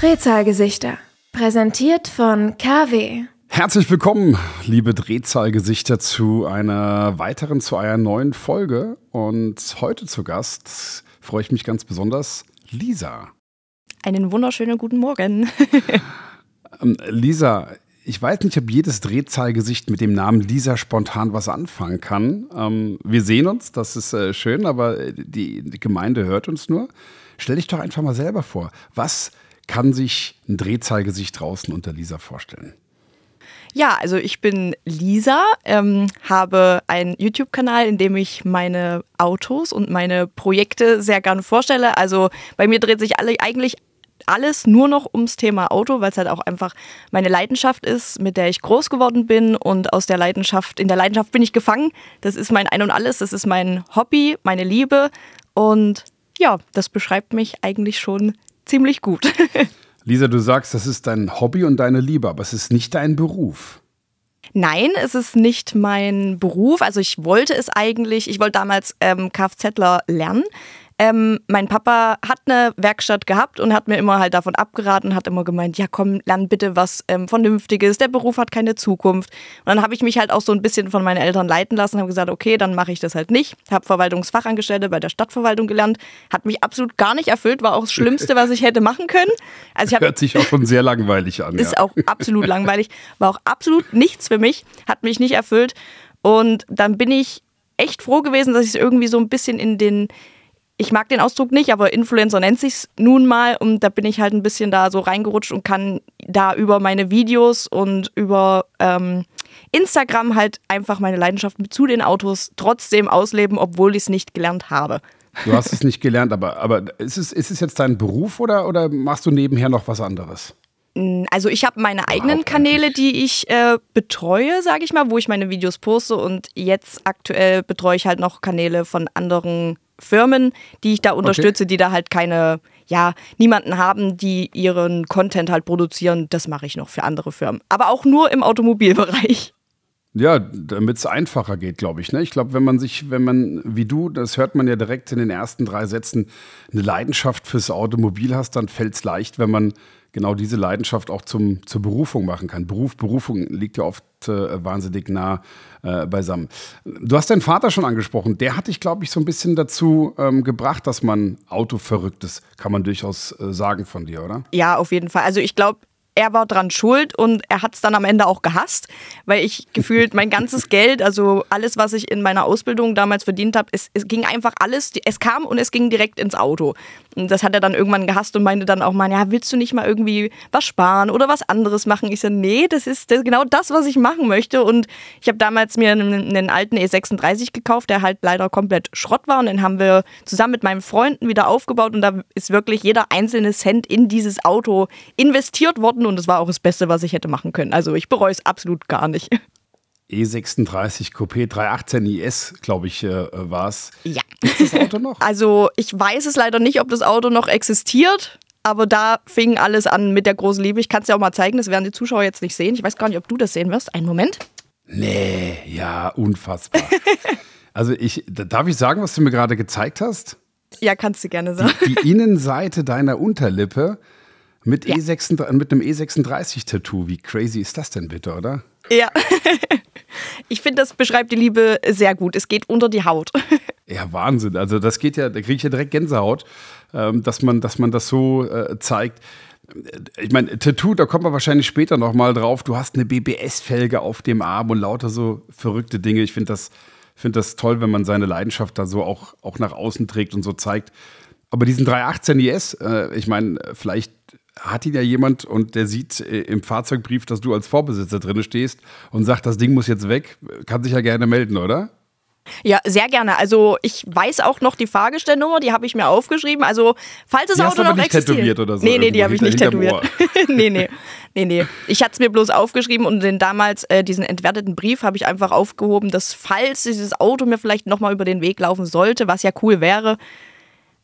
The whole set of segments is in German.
Drehzahlgesichter. Präsentiert von KW. Herzlich willkommen, liebe Drehzahlgesichter, zu einer weiteren, zu einer neuen Folge. Und heute zu Gast freue ich mich ganz besonders, Lisa. Einen wunderschönen guten Morgen. ähm, Lisa, ich weiß nicht, ob jedes Drehzahlgesicht mit dem Namen Lisa spontan was anfangen kann. Ähm, wir sehen uns, das ist äh, schön, aber die, die Gemeinde hört uns nur. Stell dich doch einfach mal selber vor. Was kann sich ein Drehzahlgesicht draußen unter Lisa vorstellen? Ja, also ich bin Lisa, ähm, habe einen YouTube-Kanal, in dem ich meine Autos und meine Projekte sehr gerne vorstelle. Also bei mir dreht sich alle, eigentlich alles nur noch ums Thema Auto, weil es halt auch einfach meine Leidenschaft ist, mit der ich groß geworden bin und aus der Leidenschaft, in der Leidenschaft bin ich gefangen. Das ist mein Ein und Alles, das ist mein Hobby, meine Liebe und ja, das beschreibt mich eigentlich schon ziemlich gut. Lisa, du sagst, das ist dein Hobby und deine Liebe, aber es ist nicht dein Beruf. Nein, es ist nicht mein Beruf. Also ich wollte es eigentlich, ich wollte damals ähm, Kfzler lernen. Ähm, mein Papa hat eine Werkstatt gehabt und hat mir immer halt davon abgeraten, hat immer gemeint, ja komm, lern bitte was ähm, Vernünftiges, der Beruf hat keine Zukunft. Und dann habe ich mich halt auch so ein bisschen von meinen Eltern leiten lassen, habe gesagt, okay, dann mache ich das halt nicht. Habe Verwaltungsfachangestellte bei der Stadtverwaltung gelernt, hat mich absolut gar nicht erfüllt, war auch das Schlimmste, was ich hätte machen können. Also Hört sich auch schon sehr langweilig an. Ist ja. auch absolut langweilig, war auch absolut nichts für mich, hat mich nicht erfüllt. Und dann bin ich echt froh gewesen, dass ich es irgendwie so ein bisschen in den ich mag den Ausdruck nicht, aber Influencer nennt sich nun mal und da bin ich halt ein bisschen da so reingerutscht und kann da über meine Videos und über ähm, Instagram halt einfach meine Leidenschaft zu den Autos trotzdem ausleben, obwohl ich es nicht gelernt habe. Du hast es nicht gelernt, aber, aber ist, es, ist es jetzt dein Beruf oder, oder machst du nebenher noch was anderes? Also ich habe meine eigenen Kanäle, die ich äh, betreue, sage ich mal, wo ich meine Videos poste und jetzt aktuell betreue ich halt noch Kanäle von anderen Firmen, die ich da unterstütze, okay. die da halt keine, ja, niemanden haben, die ihren Content halt produzieren. Das mache ich noch für andere Firmen. Aber auch nur im Automobilbereich. Ja, damit es einfacher geht, glaube ich. Ne? Ich glaube, wenn man sich, wenn man, wie du, das hört man ja direkt in den ersten drei Sätzen, eine Leidenschaft fürs Automobil hast, dann fällt es leicht, wenn man genau diese Leidenschaft auch zum, zur Berufung machen kann. Beruf, Berufung liegt ja oft äh, wahnsinnig nah äh, beisammen. Du hast deinen Vater schon angesprochen. Der hat dich, glaube ich, so ein bisschen dazu ähm, gebracht, dass man autoverrückt ist. Kann man durchaus äh, sagen von dir, oder? Ja, auf jeden Fall. Also ich glaube, er war dran schuld und er hat es dann am Ende auch gehasst, weil ich gefühlt mein ganzes Geld, also alles, was ich in meiner Ausbildung damals verdient habe, es, es, ging einfach alles, es kam und es ging direkt ins Auto. Das hat er dann irgendwann gehasst und meinte dann auch mal, ja, willst du nicht mal irgendwie was sparen oder was anderes machen? Ich so, nee, das ist genau das, was ich machen möchte. Und ich habe damals mir einen, einen, alten E36 gekauft, der halt leider komplett Schrott war. Und den haben wir zusammen mit meinen Freunden wieder aufgebaut. Und da ist wirklich jeder einzelne Cent in dieses Auto investiert worden. Und das war auch das Beste, was ich hätte machen können. Also ich bereue es absolut gar nicht. E36 Coupé 318 IS, glaube ich, äh, war es. Ja. Ist das Auto noch? Also ich weiß es leider nicht, ob das Auto noch existiert. Aber da fing alles an mit der großen Liebe. Ich kann es dir auch mal zeigen, das werden die Zuschauer jetzt nicht sehen. Ich weiß gar nicht, ob du das sehen wirst. Einen Moment. Nee, ja, unfassbar. also ich, darf ich sagen, was du mir gerade gezeigt hast? Ja, kannst du gerne sagen. Die, die Innenseite deiner Unterlippe mit, ja. E36, mit einem E36-Tattoo. Wie crazy ist das denn bitte, oder? Ja. Ich finde, das beschreibt die Liebe sehr gut. Es geht unter die Haut. Ja, Wahnsinn. Also das geht ja, da kriege ich ja direkt Gänsehaut, ähm, dass, man, dass man das so äh, zeigt. Ich meine, Tattoo, da kommen wir wahrscheinlich später nochmal drauf. Du hast eine BBS-Felge auf dem Arm und lauter so verrückte Dinge. Ich finde das, find das toll, wenn man seine Leidenschaft da so auch, auch nach außen trägt und so zeigt. Aber diesen 318 IS, äh, ich meine, vielleicht hat ihn ja jemand und der sieht äh, im Fahrzeugbrief, dass du als Vorbesitzer drin stehst und sagt, das Ding muss jetzt weg, kann sich ja gerne melden, oder? Ja, sehr gerne. Also ich weiß auch noch die Fahrgestellnummer, die habe ich mir aufgeschrieben. Also falls das die Auto hast noch nicht existiert. tätowiert oder so. Nee, nee, die habe ich nicht tätowiert. nee, nee. Nee, nee. Ich hatte es mir bloß aufgeschrieben und den damals äh, diesen entwerteten Brief habe ich einfach aufgehoben, dass falls dieses Auto mir vielleicht nochmal über den Weg laufen sollte, was ja cool wäre,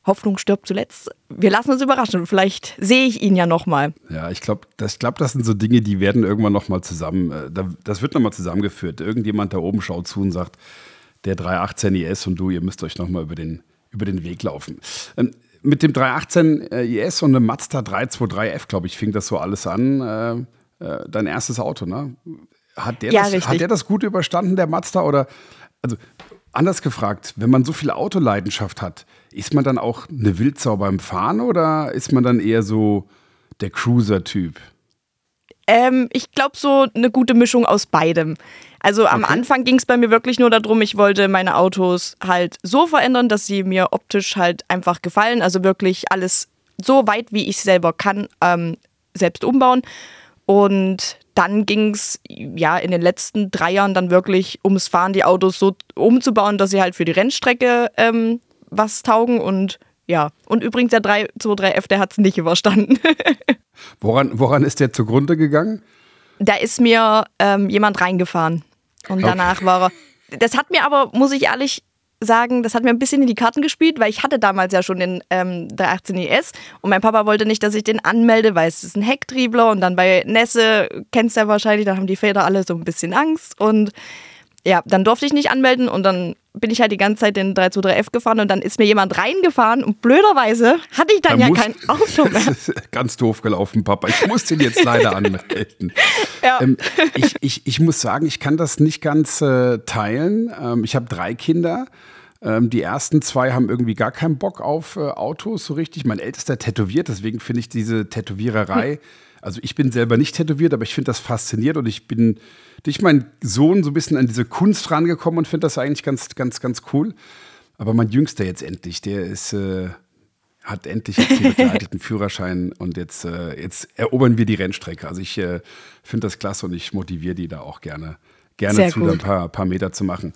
Hoffnung stirbt zuletzt. Wir lassen uns überraschen. Vielleicht sehe ich ihn ja nochmal. Ja, ich glaube, das, glaub, das sind so Dinge, die werden irgendwann nochmal zusammen, äh, das wird nochmal zusammengeführt. Irgendjemand da oben schaut zu und sagt, der 318 IS und du, ihr müsst euch nochmal über den, über den Weg laufen. Ähm, mit dem 318 äh, IS und einem Mazda 323F, glaube ich, fing das so alles an. Äh, äh, dein erstes Auto, ne? Hat der, Ja, das, hat der das gut überstanden, der Mazda? Oder, also anders gefragt, wenn man so viel Autoleidenschaft hat, ist man dann auch eine Wildsau beim Fahren oder ist man dann eher so der Cruiser-Typ? Ähm, ich glaube, so eine gute Mischung aus beidem. Also am Okay. Anfang ging es bei mir wirklich nur darum, ich wollte meine Autos halt so verändern, dass sie mir optisch halt einfach gefallen. Also wirklich alles so weit, wie ich selber kann, ähm, selbst umbauen. Und dann ging es ja in den letzten drei Jahren dann wirklich ums Fahren, die Autos so umzubauen, dass sie halt für die Rennstrecke ähm, was taugen. Und ja, und übrigens der 323F, der hat es nicht überstanden. Woran, woran ist der zugrunde gegangen? da ist mir ähm, jemand reingefahren. Und danach war er. Das hat mir aber, muss ich ehrlich sagen, das hat mir ein bisschen in die Karten gespielt, weil ich hatte damals ja schon den ähm, 318 IS und mein Papa wollte nicht, dass ich den anmelde, weil es ist ein Hecktriebler und dann bei Nässe, kennst du ja wahrscheinlich, da haben die Väter alle so ein bisschen Angst und ja, dann durfte ich nicht anmelden und dann bin ich halt die ganze Zeit den 323F gefahren und dann ist mir jemand reingefahren und blöderweise hatte ich dann Da ja muss- kein Auto mehr. Das ist ganz doof gelaufen, Papa. Ich muss den jetzt leider anmelden. Ja. Ähm, ich, ich, ich muss sagen, ich kann das nicht ganz äh, teilen. Ähm, ich habe drei Kinder. Ähm, die ersten zwei haben irgendwie gar keinen Bock auf äh, Autos so richtig. Mein ältester tätowiert, deswegen finde ich diese Tätowiererei. Also ich bin selber nicht tätowiert, aber ich finde das faszinierend und ich bin durch meinen Sohn so ein bisschen an diese Kunst rangekommen und finde das eigentlich ganz, ganz, ganz cool. Aber mein Jüngster jetzt endlich, der ist, äh, hat endlich jetzt einen begleiteten Führerschein und jetzt, äh, jetzt erobern wir die Rennstrecke. Also ich äh, finde das klasse und ich motiviere die da auch gerne, gerne Sehr zu, da ein paar, paar Meter zu machen.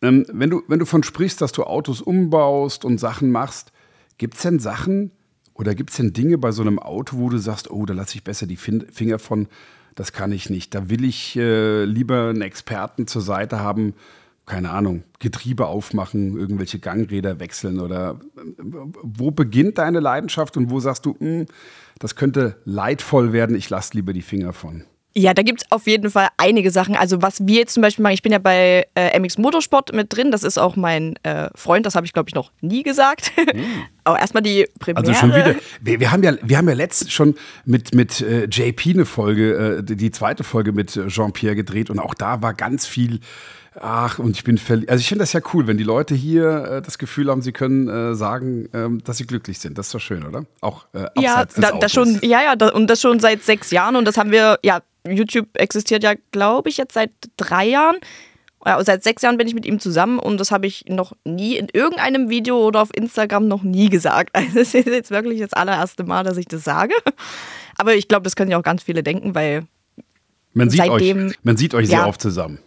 Ähm, wenn, du, wenn du von sprichst, dass du Autos umbaust und Sachen machst, gibt es denn Sachen oder gibt es denn Dinge bei so einem Auto, wo du sagst, oh, da lasse ich besser die fin Finger von, das kann ich nicht. Da will ich äh, lieber einen Experten zur Seite haben, keine Ahnung, Getriebe aufmachen, irgendwelche Gangräder wechseln oder äh, wo beginnt deine Leidenschaft und wo sagst du, "Hm, das könnte leidvoll werden, ich lasse lieber die Finger von. Ja, da gibt es auf jeden Fall einige Sachen. Also was wir jetzt zum Beispiel machen, ich bin ja bei äh, MX Motorsport mit drin, das ist auch mein äh, Freund, das habe ich glaube ich noch nie gesagt. Aber erstmal die Premiere. Also schon wieder. Wir, wir, haben ja, wir haben ja letztens schon mit, mit äh, JP eine Folge, äh, die, zweite Folge mit äh, Jean-Pierre gedreht und auch da war ganz viel. Ach, und ich bin verliebt. Also ich finde das ja cool, wenn die Leute hier äh, das Gefühl haben, sie können äh, sagen, ähm, dass sie glücklich sind. Das ist doch schön, oder? Auch äh, Ja, abseits des da, das schon, ja, ja, da, und das schon seit sechs Jahren. Und das haben wir, ja, YouTube existiert ja, glaube ich, jetzt seit drei Jahren. Ja, seit sechs Jahren bin ich mit ihm zusammen und das habe ich noch nie in irgendeinem Video oder auf Instagram noch nie gesagt. Also es ist jetzt wirklich das allererste Mal, dass ich das sage. Aber ich glaube, das können ja auch ganz viele denken, weil Man sieht, seitdem- euch, man sieht euch sehr Ja. oft zusammen.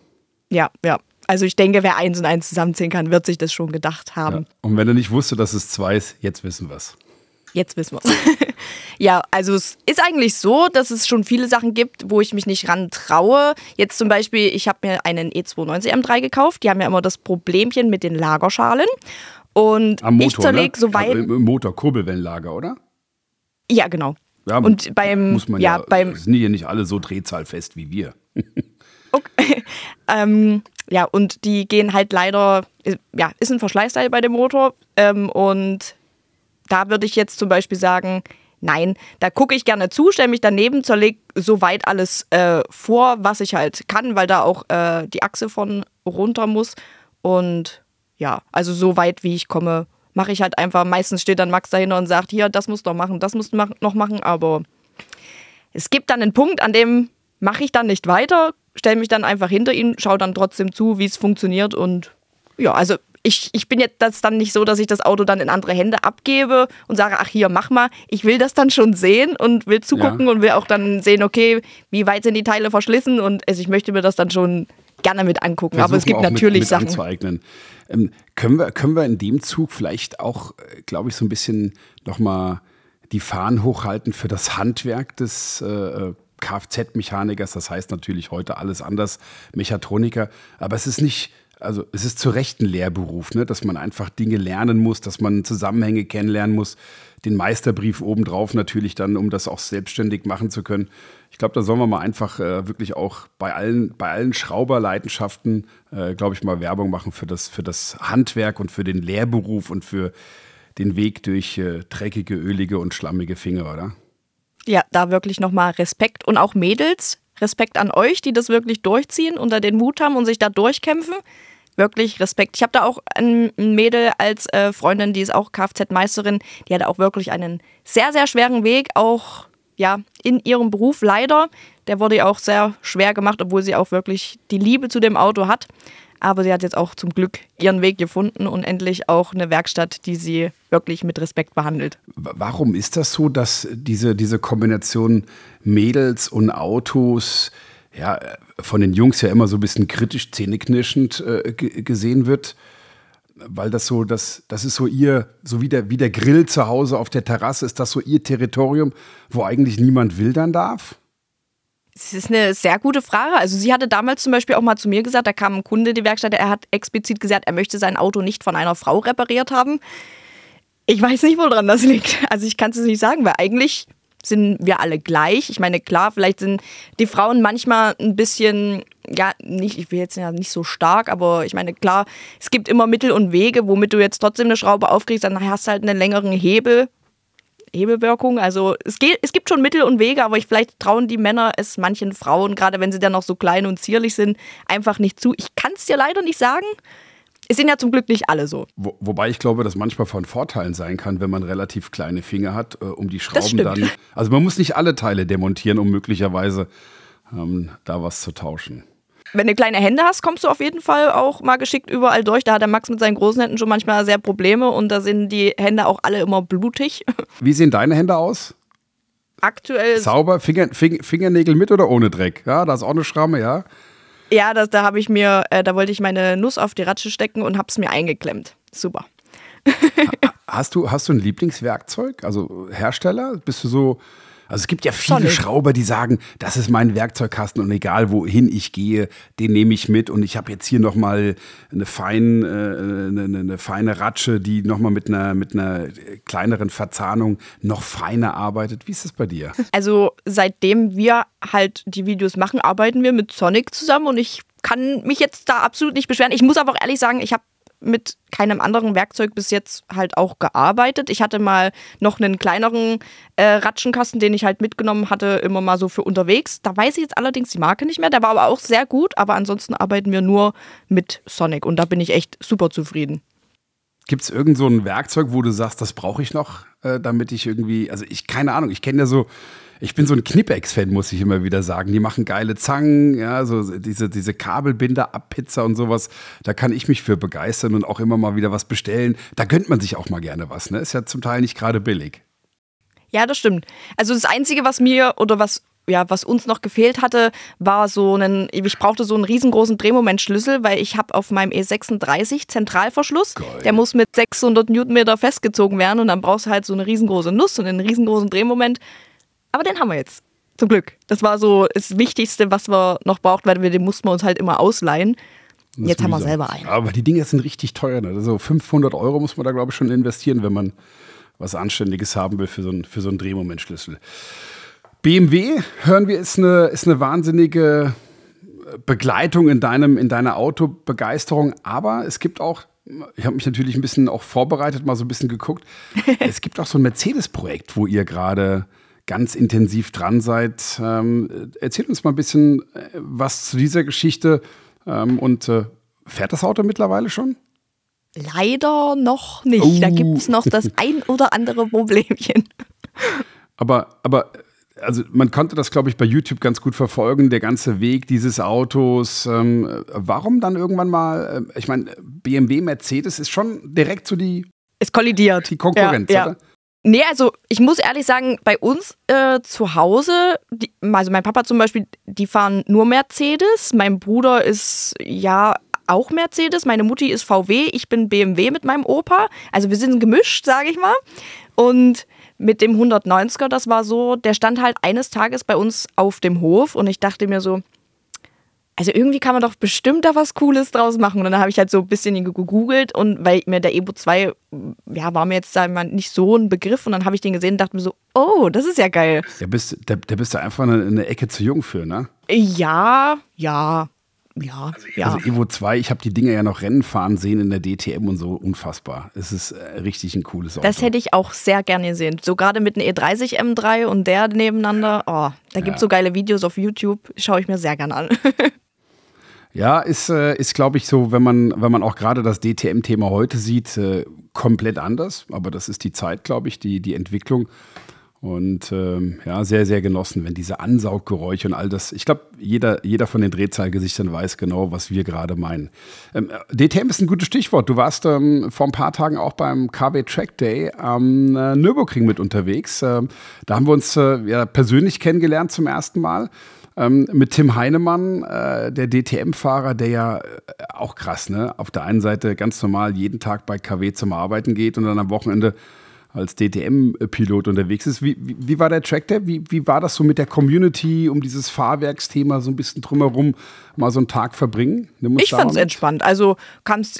Ja, ja. Also ich denke, wer eins und eins zusammenzählen kann, wird sich das schon gedacht Ja. haben. Und wenn du nicht wusste, dass es zwei ist, jetzt wissen wir es. Jetzt wissen wir es. ja, also es ist eigentlich so, dass es schon viele Sachen gibt, wo ich mich nicht ran traue. Jetzt zum Beispiel, ich habe mir einen E E290 M3 gekauft. Die haben ja immer das Problemchen mit den Lagerschalen. Und Am Motor, ich zerlege ne? so weit. Also Im Motor, Kurbelwellenlager, oder? ja, genau. Ja, Und beim, muss man ja, ja, beim, sind ja nicht alle so drehzahlfest wie wir. Okay. ähm, ja, und die gehen halt leider, ja, ist ein Verschleißteil bei dem Motor. Ähm, und da würde ich jetzt zum Beispiel sagen, nein, da gucke ich gerne zu, stelle mich daneben, zerlege soweit alles äh, vor, was ich halt kann, weil da auch äh, die Achse von runter muss. Und ja, also so weit wie ich komme, mache ich halt einfach. Meistens steht dann Max dahinter und sagt, hier, das musst du noch machen, das musst du noch machen, aber es gibt dann einen Punkt, an dem mache ich dann nicht weiter, stelle mich dann einfach hinter ihn, schaue dann trotzdem zu, wie es funktioniert und ja, also ich, ich bin jetzt das dann nicht so, dass ich das Auto dann in andere Hände abgebe und sage, ach hier, mach mal. Ich will das dann schon sehen und will zugucken Ja. und will auch dann sehen, okay, wie weit sind die Teile verschlissen und also ich möchte mir das dann schon gerne mit angucken. Aber es Versuchen gibt natürlich mit, mit Sachen. anzueignen. Ähm, können, wir, können wir in dem Zug vielleicht auch, glaube ich, so ein bisschen nochmal die Fahnen hochhalten für das Handwerk des äh, Kfz-Mechanikers? Das heißt natürlich heute alles anders, Mechatroniker. Aber es ist nicht also es ist zu Recht ein Lehrberuf, ne? dass man einfach Dinge lernen muss, dass man Zusammenhänge kennenlernen muss. Den Meisterbrief obendrauf natürlich dann, um das auch selbstständig machen zu können. Ich glaube, da sollen wir mal einfach äh, wirklich auch bei allen, bei allen Schrauberleidenschaften, äh, glaube ich, mal Werbung machen für das, für das Handwerk und für den Lehrberuf und für den Weg durch äh, dreckige, ölige und schlammige Finger, oder? Ja, da wirklich nochmal Respekt und auch Mädels, Respekt an euch, die das wirklich durchziehen und da den Mut haben und sich da durchkämpfen. Wirklich Respekt. Ich habe da auch ein Mädel als äh, Freundin, die ist auch Kfz-Meisterin. Die hatte auch wirklich einen sehr, sehr schweren Weg, auch ja, in ihrem Beruf leider. Der wurde ihr auch sehr schwer gemacht, obwohl sie auch wirklich die Liebe zu dem Auto hat. Aber sie hat jetzt auch zum Glück ihren Weg gefunden und endlich auch eine Werkstatt, die sie wirklich mit Respekt behandelt. Warum ist das so, dass diese, diese Kombination Mädels und Autos ja, von den Jungs ja immer so ein bisschen kritisch, zähneknirschend äh, gesehen wird? Weil das so, das, das ist so ihr, so wie der, wie der Grill zu Hause auf der Terrasse, ist das so ihr Territorium, wo eigentlich niemand wildern darf? Das ist eine sehr gute Frage. Also sie hatte damals zum Beispiel auch mal zu mir gesagt, da kam ein Kunde in die Werkstatt, er hat explizit gesagt, er möchte sein Auto nicht von einer Frau repariert haben. Ich weiß nicht, woran das liegt. Also ich kann es nicht sagen, weil eigentlich sind wir alle gleich. Ich meine, klar, vielleicht sind die Frauen manchmal ein bisschen, ja, nicht, ich will jetzt ja nicht so stark, aber ich meine, klar, es gibt immer Mittel und Wege, womit du jetzt trotzdem eine Schraube aufkriegst, dann hast du halt einen längeren Hebel Hebelwirkung. Also es, geht, es gibt schon Mittel und Wege, aber ich, vielleicht trauen die Männer es manchen Frauen, gerade wenn sie dann noch so klein und zierlich sind, einfach nicht zu. Ich kann es dir leider nicht sagen. Es sind ja zum Glück nicht alle so. Wo, wobei ich glaube, dass manchmal von Vorteilen sein kann, wenn man relativ kleine Finger hat, äh, um die Schrauben dann. Also man muss nicht alle Teile demontieren, um möglicherweise ähm, da was zu tauschen wenn du kleine Hände hast, kommst du auf jeden Fall auch mal geschickt überall durch. Da hat der Max mit seinen großen Händen schon manchmal sehr Probleme und da sind die Hände auch alle immer blutig. Wie sehen deine Hände aus? Aktuell. Sauber, Finger, Finger, Fingernägel mit oder ohne Dreck? Ja, da ist auch eine Schramme, ja. Ja, das, da habe ich mir, äh, da wollte ich meine Nuss auf die Ratsche stecken und habe es mir eingeklemmt. Super. hast du, hast du ein Lieblingswerkzeug? Also Hersteller? Bist du so also es gibt ja viele Sonic. Schrauber, die sagen, das ist mein Werkzeugkasten und egal wohin ich gehe, den nehme ich mit und ich habe jetzt hier nochmal eine, fein, äh, eine, eine, feine Ratsche, die nochmal mit einer, mit einer kleineren Verzahnung noch feiner arbeitet. Wie ist das bei dir? Also seitdem wir halt die Videos machen, arbeiten wir mit Sonic zusammen und ich kann mich jetzt da absolut nicht beschweren. Ich muss aber auch ehrlich sagen, ich habe mit keinem anderen Werkzeug bis jetzt halt auch gearbeitet. Ich hatte mal noch einen kleineren äh, Ratschenkasten, den ich halt mitgenommen hatte, immer mal so für unterwegs. Da weiß ich jetzt allerdings die Marke nicht mehr. Der war aber auch sehr gut, aber ansonsten arbeiten wir nur mit Sonic und da bin ich echt super zufrieden. Gibt es irgend so ein Werkzeug, wo du sagst, das brauche ich noch, äh, damit ich irgendwie, also ich, keine Ahnung, ich kenne ja so ich bin so ein Knipex-Fan, muss ich immer wieder sagen. Die machen geile Zangen, ja, so diese, diese Kabelbinder ab Pizza und sowas. Da kann ich mich für begeistern und auch immer mal wieder was bestellen. Da gönnt man sich auch mal gerne was, ne? Ist ja zum Teil nicht gerade billig. Ja, das stimmt. Also das Einzige, was mir oder was ja, was uns noch gefehlt hatte, war so ein, ich brauchte so einen riesengroßen Drehmomentschlüssel, weil ich habe auf meinem E36 Zentralverschluss, Geil. der muss mit 600 Newtonmeter festgezogen werden und dann brauchst du halt so eine riesengroße Nuss und einen riesengroßen Drehmoment. Aber den haben wir jetzt. Zum Glück. Das war so das Wichtigste, was wir noch braucht, weil wir den mussten wir uns halt immer ausleihen. Jetzt haben wir selber einen. Aber die Dinge sind richtig teuer. Ne? Also 500 Euro muss man da, glaube ich, schon investieren, wenn man was Anständiges haben will für so einen, für so einen Drehmomentschlüssel. BMW, hören wir, ist eine, ist eine wahnsinnige Begleitung in, deinem, in deiner Autobegeisterung. Aber es gibt auch, ich habe mich natürlich ein bisschen auch vorbereitet, mal so ein bisschen geguckt. es gibt auch so ein Mercedes-Projekt, wo ihr gerade ganz intensiv dran seid. Ähm, erzähl uns mal ein bisschen äh, was zu dieser Geschichte. Ähm, und äh, fährt das Auto mittlerweile schon? Leider noch nicht. Oh. Da gibt es noch das ein oder andere Problemchen. Aber, aber also man konnte das, glaube ich, bei YouTube ganz gut verfolgen, der ganze Weg dieses Autos. Ähm, warum dann irgendwann mal, äh, ich meine, BMW, Mercedes ist schon direkt so die. Es kollidiert. Die Konkurrenz, ja, ja. oder? Nee, also ich muss ehrlich sagen, bei uns äh, zu Hause, die, also mein Papa zum Beispiel, die fahren nur Mercedes. Mein Bruder ist ja auch Mercedes. Meine Mutti ist VW. Ich bin BMW mit meinem Opa. Also wir sind gemischt, sage ich mal. Und mit dem 190er, das war so, der stand halt eines Tages bei uns auf dem Hof und ich dachte mir so, also irgendwie kann man doch bestimmt da was Cooles draus machen. Und dann habe ich halt so ein bisschen gegoogelt und weil mir der Evo 2, ja, war mir jetzt da nicht so ein Begriff und dann habe ich den gesehen und dachte mir so, oh, das ist ja geil. Der bist, der, der bist du einfach eine, eine Ecke zu jung für, ne? Ja, ja. Ja, also, ja. Also Evo 2, ich habe die Dinger ja noch Rennen fahren sehen in der DTM und so, unfassbar. Es ist äh, richtig ein cooles Auto. Das hätte ich auch sehr gerne gesehen. So gerade mit einem E30 M3 und der nebeneinander. Oh, da gibt es ja. so geile Videos auf YouTube, schaue ich mir sehr gerne an. Ja, ist, äh, ist glaube ich, so, wenn man, wenn man auch gerade das DTM-Thema heute sieht, äh, komplett anders. Aber das ist die Zeit, glaube ich, die, die Entwicklung. Und ähm, ja, sehr, sehr genossen, wenn diese Ansauggeräusche und all das. Ich glaube, jeder, jeder von den Drehzahlgesichtern weiß genau, was wir gerade meinen. Ähm, DTM ist ein gutes Stichwort. Du warst ähm, vor ein paar Tagen auch beim KW Track Day am äh, Nürburgring mit unterwegs. Ähm, da haben wir uns äh, ja, persönlich kennengelernt zum ersten Mal. Ähm, mit Tim Heinemann, äh, der DTM-Fahrer, der ja äh, auch krass, ne? Auf der einen Seite ganz normal jeden Tag bei KW zum Arbeiten geht und dann am Wochenende als DTM-Pilot unterwegs ist. Wie, wie, wie, war der Track Day? Wie, wie war das so mit der Community, um dieses Fahrwerksthema so ein bisschen drumherum mal so einen Tag verbringen? Ich fand es entspannt. Also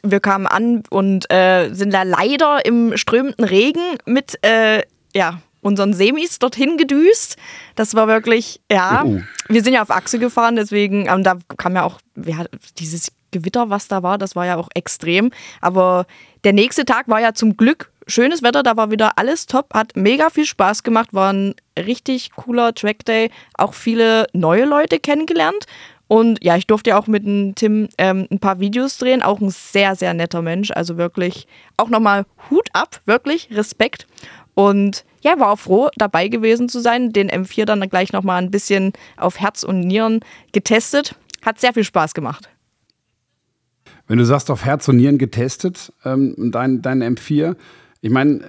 wir kamen an und äh, sind da leider im strömenden Regen mit äh, ja, unseren Semis dorthin gedüst. Das war wirklich, ja, oh. wir sind ja auf Achse gefahren, deswegen, und da kam ja auch, ja, dieses Gewitter, was da war, das war ja auch extrem. Aber der nächste Tag war ja zum Glück schönes Wetter, da war wieder alles top, hat mega viel Spaß gemacht, war ein richtig cooler Trackday, auch viele neue Leute kennengelernt. Und ja, ich durfte ja auch mit dem Tim ähm, ein paar Videos drehen. Auch ein sehr, sehr netter Mensch. Also wirklich auch nochmal Hut ab, wirklich Respekt. Und ja, war auch froh, dabei gewesen zu sein. Den M4 dann gleich nochmal ein bisschen auf Herz und Nieren getestet. Hat sehr viel Spaß gemacht. Wenn du sagst, auf Herz und Nieren getestet, ähm, dein, dein M4, ich meine,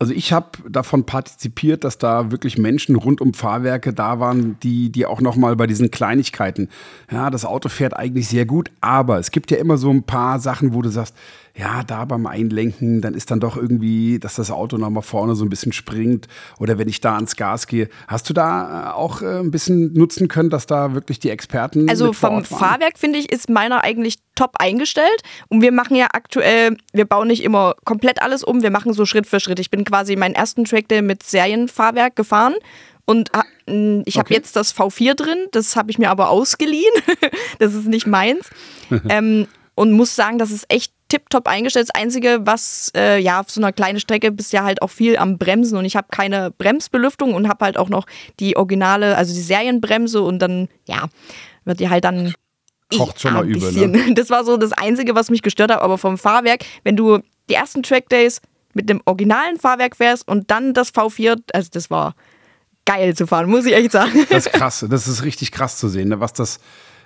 also ich habe davon partizipiert, dass da wirklich Menschen rund um Fahrwerke da waren, die, die auch nochmal bei diesen Kleinigkeiten, ja, das Auto fährt eigentlich sehr gut, aber es gibt ja immer so ein paar Sachen, wo du sagst, ja, da beim Einlenken, dann ist dann doch irgendwie, dass das Auto nochmal vorne so ein bisschen springt oder wenn ich da ans Gas gehe. Hast du da äh, auch äh, ein bisschen nutzen können, dass da wirklich die Experten Also vom Fahrwerk, finde ich, ist meiner eigentlich top eingestellt und wir machen ja aktuell, wir bauen nicht immer komplett alles um, wir machen so Schritt für Schritt. Ich bin quasi meinen ersten Trackday mit Serienfahrwerk gefahren und ich habe okay. jetzt das V4 drin, das habe ich mir aber ausgeliehen. das ist nicht meins. ähm, und muss sagen, das ist echt tipptopp eingestellt. Das Einzige, was äh, ja auf so einer kleinen Strecke bist ja halt auch viel am Bremsen und ich habe keine Bremsbelüftung und habe halt auch noch die originale, also die Serienbremse und dann, ja, wird die halt dann. Kocht schon mal übel, ne? Das war so das Einzige, was mich gestört hat, aber vom Fahrwerk, wenn du die ersten Trackdays mit dem originalen Fahrwerk fährst und dann das V4, also das war geil zu fahren, muss ich echt sagen. Das ist krass, das ist richtig krass zu sehen, ne, was das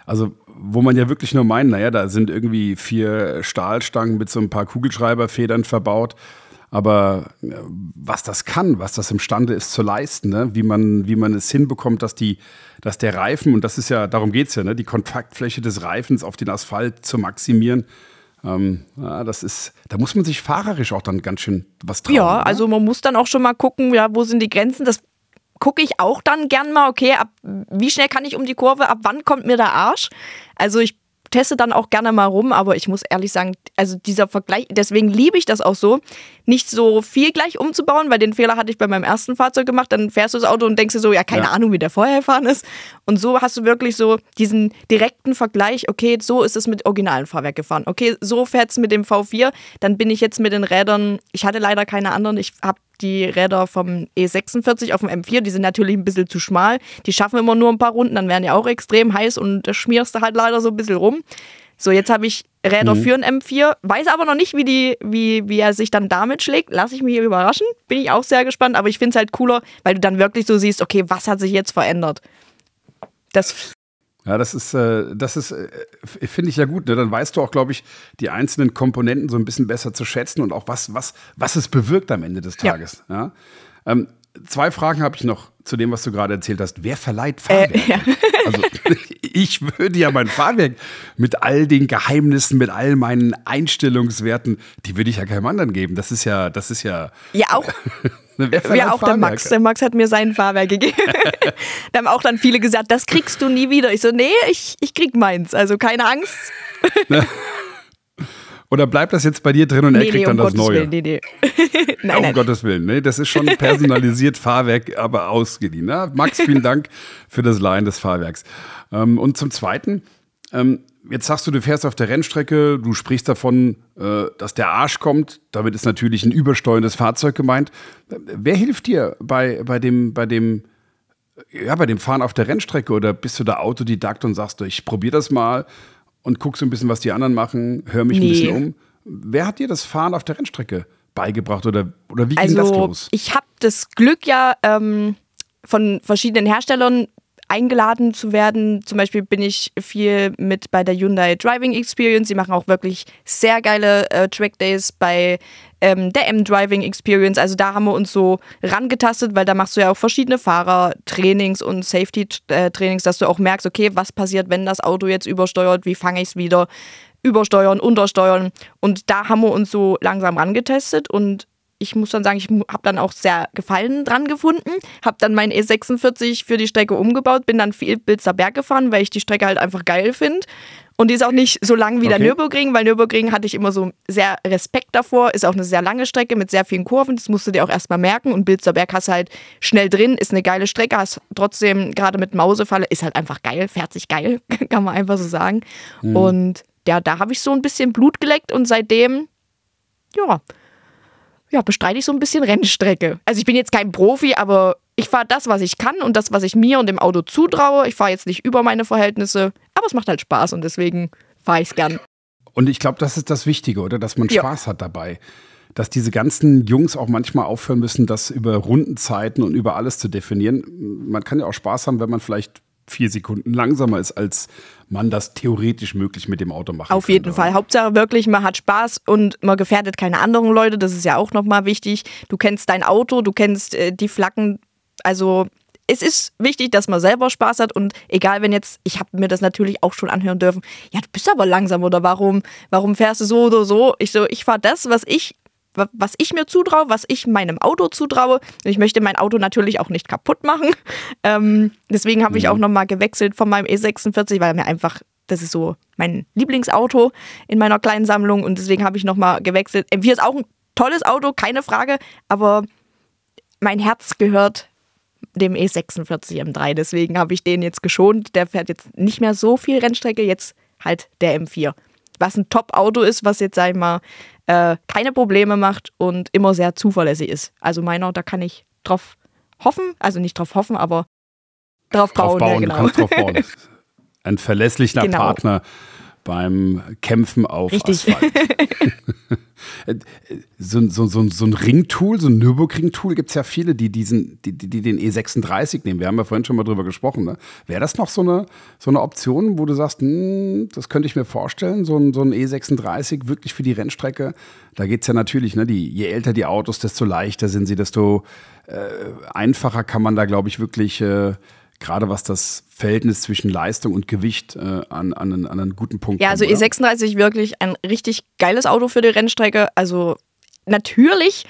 also, wo man ja wirklich nur meint, naja, da sind irgendwie vier Stahlstangen mit so ein paar Kugelschreiberfedern verbaut. Aber was das kann, was das imstande ist zu leisten, ne? wie, man, wie man es hinbekommt, dass, die, dass der Reifen, und das ist ja, darum geht es ja, ne? die Kontaktfläche des Reifens auf den Asphalt zu maximieren, ähm, ja, das ist, da muss man sich fahrerisch auch dann ganz schön was trauen. Ja, oder? also man muss dann auch schon mal gucken, ja, wo sind die Grenzen. Das gucke ich auch dann gern mal, okay, ab wie schnell kann ich um die Kurve, ab wann kommt mir der Arsch? Also ich teste dann auch gerne mal rum, aber ich muss ehrlich sagen, also dieser Vergleich, deswegen liebe ich das auch so, nicht so viel gleich umzubauen, weil den Fehler hatte ich bei meinem ersten Fahrzeug gemacht, dann fährst du das Auto und denkst dir so, ja, keine ja. Ahnung, wie der vorher gefahren ist. Und so hast du wirklich so diesen direkten Vergleich, okay, so ist es mit originalen Fahrwerk gefahren. Okay, so fährt es mit dem V4, dann bin ich jetzt mit den Rädern, ich hatte leider keine anderen, ich habe die Räder vom E46 auf dem M4, die sind natürlich ein bisschen zu schmal. Die schaffen immer nur ein paar Runden, dann werden die auch extrem heiß und da schmierst du halt leider so ein bisschen rum. So, jetzt habe ich Räder mhm. für ein M4, weiß aber noch nicht, wie, die, wie, wie er sich dann damit schlägt. Lass ich mich hier überraschen. Bin ich auch sehr gespannt, aber ich finde es halt cooler, weil du dann wirklich so siehst, okay, was hat sich jetzt verändert? Das ja, das ist, äh, das ist, äh, finde ich ja gut. Ne? Dann weißt du auch, glaube ich, die einzelnen Komponenten so ein bisschen besser zu schätzen und auch was, was, was es bewirkt am Ende des Tages. Ja. ja? Ähm, zwei Fragen habe ich noch zu dem, was du gerade erzählt hast. Wer verleiht Fahrwerke? Äh, ja. Also ich würde ja mein Fahrwerk mit all den Geheimnissen, mit all meinen Einstellungswerten, die würde ich ja keinem anderen geben. Das ist ja, das ist ja. Ja, auch. ja, auch der Max. Der Max hat mir sein Fahrwerk gegeben. da haben auch dann viele gesagt, das kriegst du nie wieder. Ich so, nee, ich, ich krieg meins. Also keine Angst. Oder bleibt das jetzt bei dir drin und nee, er kriegt nee, um dann das Gottes Neue? Willen, nee, nee. nein, um nein. Gottes Willen. Nee, das ist schon personalisiert Fahrwerk, aber ausgeliehen. Ne? Max, vielen Dank für das Leihen des Fahrwerks. Ähm, und zum Zweiten, ähm, jetzt sagst du, du fährst auf der Rennstrecke, du sprichst davon, äh, dass der Arsch kommt. Damit ist natürlich ein übersteuerndes Fahrzeug gemeint. Wer hilft dir bei, bei, dem, bei, dem, ja, bei dem Fahren auf der Rennstrecke? Oder bist du da Autodidakt und sagst, ich probiere das mal? Und guck so ein bisschen, was die anderen machen, höre mich nee. ein bisschen um. Wer hat dir das Fahren auf der Rennstrecke beigebracht oder, oder wie ging also, das los? Ich habe das Glück ja ähm, von verschiedenen Herstellern eingeladen zu werden. Zum Beispiel bin ich viel mit bei der Hyundai Driving Experience. Sie machen auch wirklich sehr geile äh, Track Days bei ähm, der M-Driving Experience. Also da haben wir uns so rangetastet, weil da machst du ja auch verschiedene Fahrertrainings und Safety-Trainings, dass du auch merkst, okay, was passiert, wenn das Auto jetzt übersteuert, wie fange ich es wieder, übersteuern, untersteuern. Und da haben wir uns so langsam rangetestet und ich muss dann sagen, ich habe dann auch sehr Gefallen dran gefunden, habe dann mein E46 für die Strecke umgebaut, bin dann viel Bilzer Berg gefahren, weil ich die Strecke halt einfach geil finde. Und die ist auch nicht so lang wie okay. der Nürburgring, weil Nürburgring hatte ich immer so sehr Respekt davor. Ist auch eine sehr lange Strecke mit sehr vielen Kurven. Das musst du dir auch erstmal merken. Und Bilzer Berg hast halt schnell drin, ist eine geile Strecke. Hast trotzdem gerade mit Mausefalle, ist halt einfach geil, fährt sich geil, kann man einfach so sagen. Mhm. Und ja, da habe ich so ein bisschen Blut geleckt und seitdem, ja, ja, bestreite ich so ein bisschen Rennstrecke. Also ich bin jetzt kein Profi, aber ich fahre das, was ich kann und das, was ich mir und dem Auto zutraue. Ich fahre jetzt nicht über meine Verhältnisse, aber es macht halt Spaß und deswegen fahre ich es gern. Und ich glaube, das ist das Wichtige, oder? Dass man Spaß ja. hat dabei. Dass diese ganzen Jungs auch manchmal aufhören müssen, das über Rundenzeiten und über alles zu definieren. Man kann ja auch Spaß haben, wenn man vielleicht vier Sekunden langsamer ist, als man das theoretisch möglich mit dem Auto machen Auf jeden. Fall. Hauptsache wirklich, man hat Spaß und man gefährdet keine anderen Leute. Das ist ja auch nochmal wichtig. Du kennst dein Auto, du kennst äh, die Flaggen. Also es ist wichtig, dass man selber Spaß hat und egal, wenn jetzt, ich habe mir das natürlich auch schon anhören dürfen, ja, du bist aber langsam oder warum, warum fährst du so oder so? Ich so, ich fahre das, was ich was ich mir zutraue, was ich meinem Auto zutraue. Ich möchte mein Auto natürlich auch nicht kaputt machen. Ähm, deswegen habe ich auch nochmal gewechselt von meinem E46, weil mir einfach, das ist so mein Lieblingsauto in meiner kleinen Sammlung und deswegen habe ich nochmal gewechselt. M4 ist auch ein tolles Auto, keine Frage, aber mein Herz gehört dem E46 M3, deswegen habe ich den jetzt geschont. Der fährt jetzt nicht mehr so viel Rennstrecke, jetzt halt der M4. Was ein Top-Auto ist, was jetzt, sag ich mal, äh, keine Probleme macht und immer sehr zuverlässig ist. Also meiner, da kann ich drauf hoffen, also nicht drauf hoffen, aber drauf bauen. Drauf bauen, ja, genau. du kannst drauf bauen. Ein verlässlicher genau. Partner beim Kämpfen auf Richtig. Asphalt. so, so, so, so ein Ringtool, so ein Nürburgring-Tool gibt es ja viele, die, diesen, die, die, den E36 nehmen. Wir haben ja vorhin schon mal drüber gesprochen. Ne? Wäre das noch so eine, so eine Option, wo du sagst, hm, das könnte ich mir vorstellen, so ein, so ein E36 wirklich für die Rennstrecke? Da geht es ja natürlich, ne, die, je älter die Autos, desto leichter sind sie, desto äh, einfacher kann man da, glaube ich, wirklich. Äh, gerade was das Verhältnis zwischen Leistung und Gewicht äh, an, an, an, einen guten Punkt Ja, also kommt, E36 wirklich ein richtig geiles Auto für die Rennstrecke. Also natürlich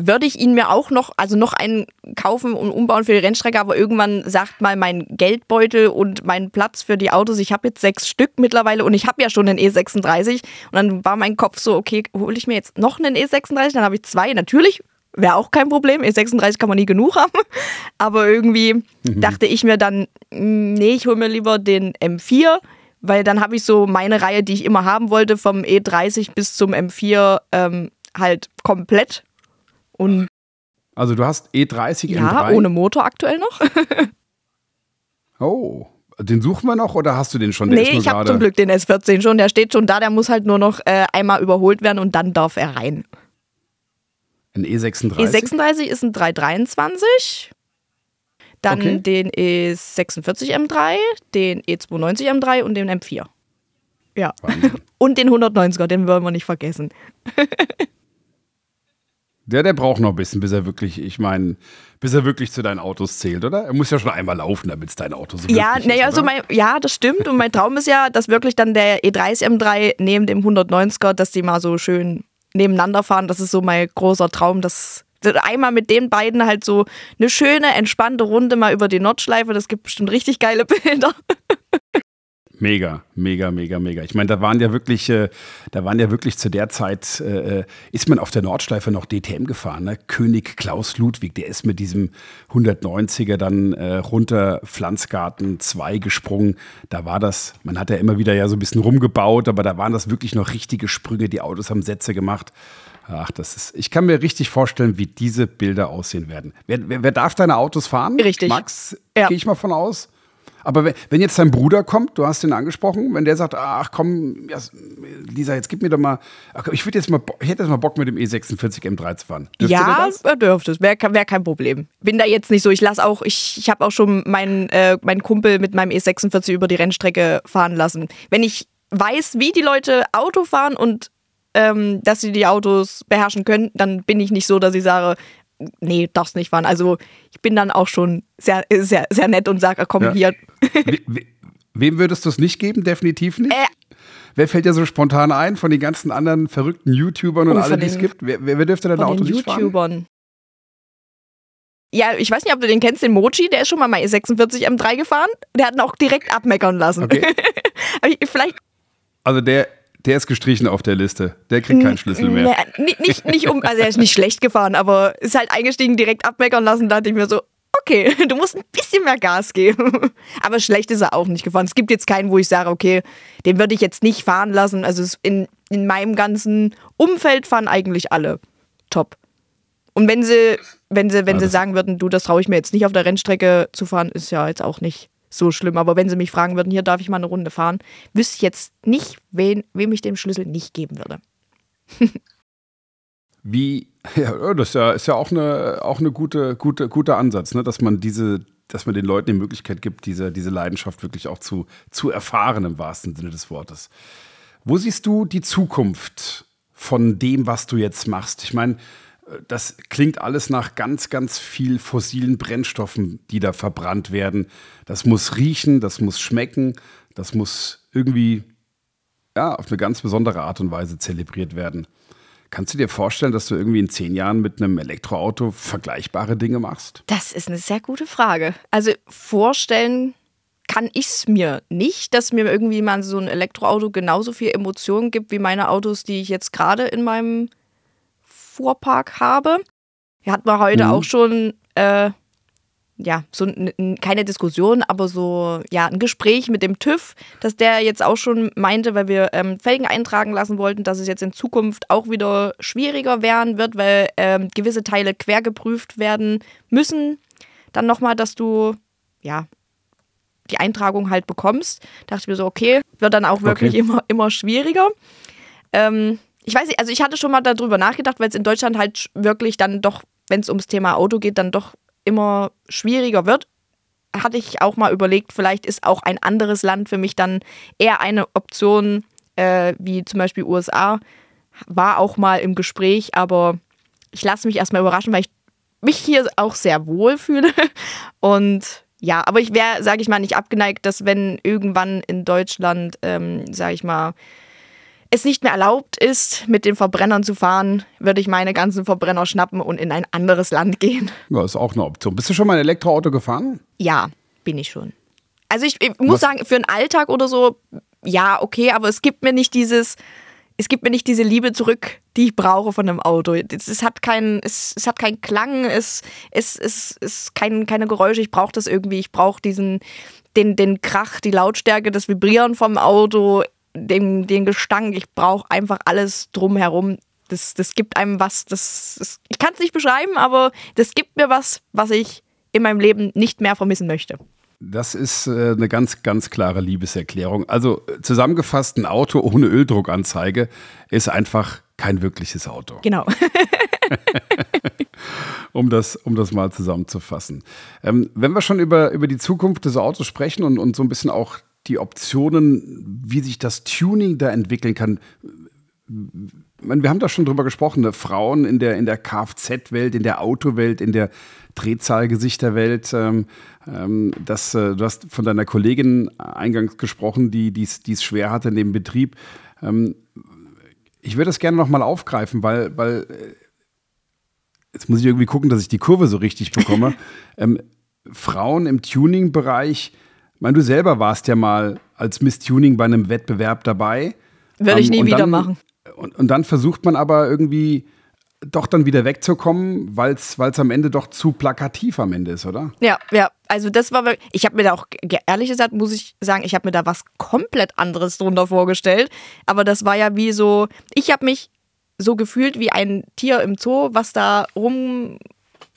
würde ich ihn mir auch noch, also noch einen kaufen und umbauen für die Rennstrecke, aber irgendwann sagt mal mein Geldbeutel und mein Platz für die Autos, ich habe jetzt sechs Stück mittlerweile und ich habe ja schon einen E36. Und dann war mein Kopf so, okay, hole ich mir jetzt noch einen E36, dann habe ich zwei, natürlich wäre auch kein Problem. E36 kann man nie genug haben. Aber irgendwie mhm. dachte ich mir dann, mm, nee, ich hole mir lieber den M4, weil dann habe ich so meine Reihe, die ich immer haben wollte, vom E30 bis zum M4 ähm, halt komplett. Und also du hast E30 ja, M3? ohne Motor aktuell noch. oh, den suchen wir noch oder hast du den schon? Der nee, ich habe zum Glück den S14 schon. Der steht schon da. Der muss halt nur noch äh, einmal überholt werden und dann darf er rein. Ein E36? E36 ist ein 323. Dann okay. den E46 M3, den E92 M3 und den M4. Ja. und den 190er, den wollen wir nicht vergessen. Der, der braucht noch ein bisschen, bis er wirklich, ich meine, bis er wirklich zu deinen Autos zählt, oder? Er muss ja schon einmal laufen, damit es dein Auto so Ja, naja, ist, so mein, ja, das stimmt. Und mein Traum ist ja, dass wirklich dann der E30 M3 neben dem 190er, dass die mal so schön nebeneinander fahren. Das ist so mein großer Traum, dass einmal mit den beiden halt so eine schöne, entspannte Runde mal über die Nordschleife. Das gibt bestimmt richtig geile Bilder. Mega, mega, mega, mega. Ich meine, da waren ja wirklich, äh, da waren ja wirklich zu der Zeit, äh, äh ist man auf der Nordschleife noch DTM gefahren. Ne? König Klaus Ludwig, der ist mit diesem 190er dann äh, runter Pflanzgarten 2 gesprungen. Da war das, man hat ja immer wieder ja so ein bisschen rumgebaut, aber da waren das wirklich noch richtige Sprünge. Die Autos haben Sätze gemacht. Ach, das ist, ich kann mir richtig vorstellen, wie diese Bilder aussehen werden. Wer, wer, wer darf deine Autos fahren? Richtig. Max, ja. gehe ich mal von aus. Aber wenn, wenn, jetzt dein Bruder kommt, du hast ihn angesprochen, wenn der sagt, ach komm, Lisa, jetzt gib mir doch mal, ich würde jetzt mal, ich hätte jetzt mal Bock mit dem E46 M3 zu fahren. Dürfte ja, er dürfte es, wäre wär kein Problem. Bin da jetzt nicht so, ich lasse auch, ich, ich habe auch schon meinen, äh, meinen Kumpel mit meinem E46 über die Rennstrecke fahren lassen. Wenn ich weiß, wie die Leute Auto fahren und ähm, dass sie die Autos beherrschen können, dann bin ich nicht so, dass ich sage, nee, darfst nicht fahren. Also ich bin dann auch schon sehr, sehr, sehr nett und sage, komm ja. hier. We wem würdest du es nicht geben? Definitiv nicht. Äh, Wer fällt dir so spontan ein von den ganzen anderen verrückten YouTubern und oh, alle, die es gibt? Wer, wer dürfte dein Auto nicht fahren? YouTubern. Ja, ich weiß nicht, ob du den kennst, den Mochi, der ist schon mal mal E46 M3 gefahren. Der hat ihn auch direkt abmeckern lassen. Okay. Vielleicht. Also der, der ist gestrichen auf der Liste. Der kriegt keinen Schlüssel mehr. Nee, nicht, nicht um, also er ist nicht schlecht gefahren, aber ist halt eingestiegen, direkt abmeckern lassen. Da dachte ich mir so, okay, du musst ein bisschen mehr Gas geben. Aber schlecht ist er auch nicht gefahren. Es gibt jetzt keinen, wo ich sage, okay, den würde ich jetzt nicht fahren lassen. Also in, in meinem ganzen Umfeld fahren eigentlich alle top. Und wenn sie, wenn sie, wenn ja, sie sagen würden, du, das traue ich mir jetzt nicht auf der Rennstrecke zu fahren, ist ja jetzt auch nicht so schlimm. Aber wenn sie mich fragen würden, hier darf ich mal eine Runde fahren, wüsste ich jetzt nicht, wen, wem ich den Schlüssel nicht geben würde. Wie, ja, das ist ja, ist ja auch eine, auch eine gute, gute, guter Ansatz, ne? dass man diese, dass man den Leuten die Möglichkeit gibt, diese, diese Leidenschaft wirklich auch zu, zu erfahren im wahrsten Sinne des Wortes. Wo siehst du die Zukunft von dem, was du jetzt machst? Ich meine, das klingt alles nach ganz, ganz viel fossilen Brennstoffen, die da verbrannt werden. Das muss riechen, das muss schmecken, das muss irgendwie ja, auf eine ganz besondere Art und Weise zelebriert werden. Kannst du dir vorstellen, dass du irgendwie in zehn Jahren mit einem Elektroauto vergleichbare Dinge machst? Das ist eine sehr gute Frage. Also vorstellen kann ich es mir nicht, dass mir irgendwie mal so ein Elektroauto genauso viel Emotionen gibt wie meine Autos, die ich jetzt gerade in meinem Fuhrpark habe. Wir hatten wir heute mhm. auch schon, äh, ja, so keine Diskussion, aber so, ja, ein Gespräch mit dem TÜV, dass der jetzt auch schon meinte, weil wir ähm, Felgen eintragen lassen wollten, dass es jetzt in Zukunft auch wieder schwieriger werden wird, weil ähm, gewisse Teile quer geprüft werden müssen. Dann nochmal, dass du, ja, die Eintragung halt bekommst. Da dachte ich mir so, okay, wird dann auch wirklich okay. immer, immer schwieriger. Ähm, ich weiß nicht, also ich hatte schon mal darüber nachgedacht, weil es in Deutschland halt wirklich dann doch, wenn es ums Thema Auto geht, dann doch immer schwieriger wird. Hatte ich auch mal überlegt, vielleicht ist auch ein anderes Land für mich dann eher eine Option, äh, wie zum Beispiel USA. War auch mal im Gespräch, aber ich lasse mich erstmal überraschen, weil ich mich hier auch sehr wohl fühle. Und ja, aber ich wäre, sage ich mal, nicht abgeneigt, dass wenn irgendwann in Deutschland, ähm, sage ich mal, es nicht mehr erlaubt ist, mit den Verbrennern zu fahren, würde ich meine ganzen Verbrenner schnappen und in ein anderes Land gehen. Ja, ist auch eine Option. Bist du schon mal ein Elektroauto gefahren? Ja, bin ich schon. Also ich, ich muss Was? sagen, für einen Alltag oder so, ja, okay, aber es gibt mir nicht dieses, es gibt mir nicht diese Liebe zurück, die ich brauche von einem Auto. Es, es hat keinen, es, es hat keinen Klang, es, es, es, es kein, keine Geräusche. Ich brauche das irgendwie. Ich brauche diesen, den, den Krach, die Lautstärke, das Vibrieren vom Auto den, den Gestank, ich brauche einfach alles drumherum. Das, das gibt einem was, das, das ich kann es nicht beschreiben, aber das gibt mir was, was ich in meinem Leben nicht mehr vermissen möchte. Das ist äh, eine ganz, ganz klare Liebeserklärung. Also zusammengefasst, ein Auto ohne Öldruckanzeige ist einfach kein wirkliches Auto. Genau. um, das, um das mal zusammenzufassen. Ähm, wenn wir schon über, über die Zukunft des Autos sprechen und, und so ein bisschen auch die Optionen, wie sich das Tuning da entwickeln kann. wir haben da schon drüber gesprochen, ne? Frauen in der, in der Kfz-Welt, in der Autowelt, in der Drehzahlgesichterwelt. Ähm, ähm, das, äh, du hast von deiner Kollegin eingangs gesprochen, die es schwer hatte in dem Betrieb. Ähm, ich würde das gerne nochmal aufgreifen, weil, weil äh, jetzt muss ich irgendwie gucken, dass ich die Kurve so richtig bekomme. ähm, Frauen im Tuning-Bereich, ich meine, du selber warst ja mal als Miss Tuning bei einem Wettbewerb dabei. Würde ich nie wieder dann, machen. Und, und dann versucht man aber irgendwie doch dann wieder wegzukommen, weil es am Ende doch zu plakativ am Ende ist, oder? Ja, ja. Also das war ich habe mir da auch, ehrlich gesagt, muss ich sagen, ich habe mir da was komplett anderes drunter vorgestellt. Aber das war ja wie so, ich habe mich so gefühlt wie ein Tier im Zoo, was da rum,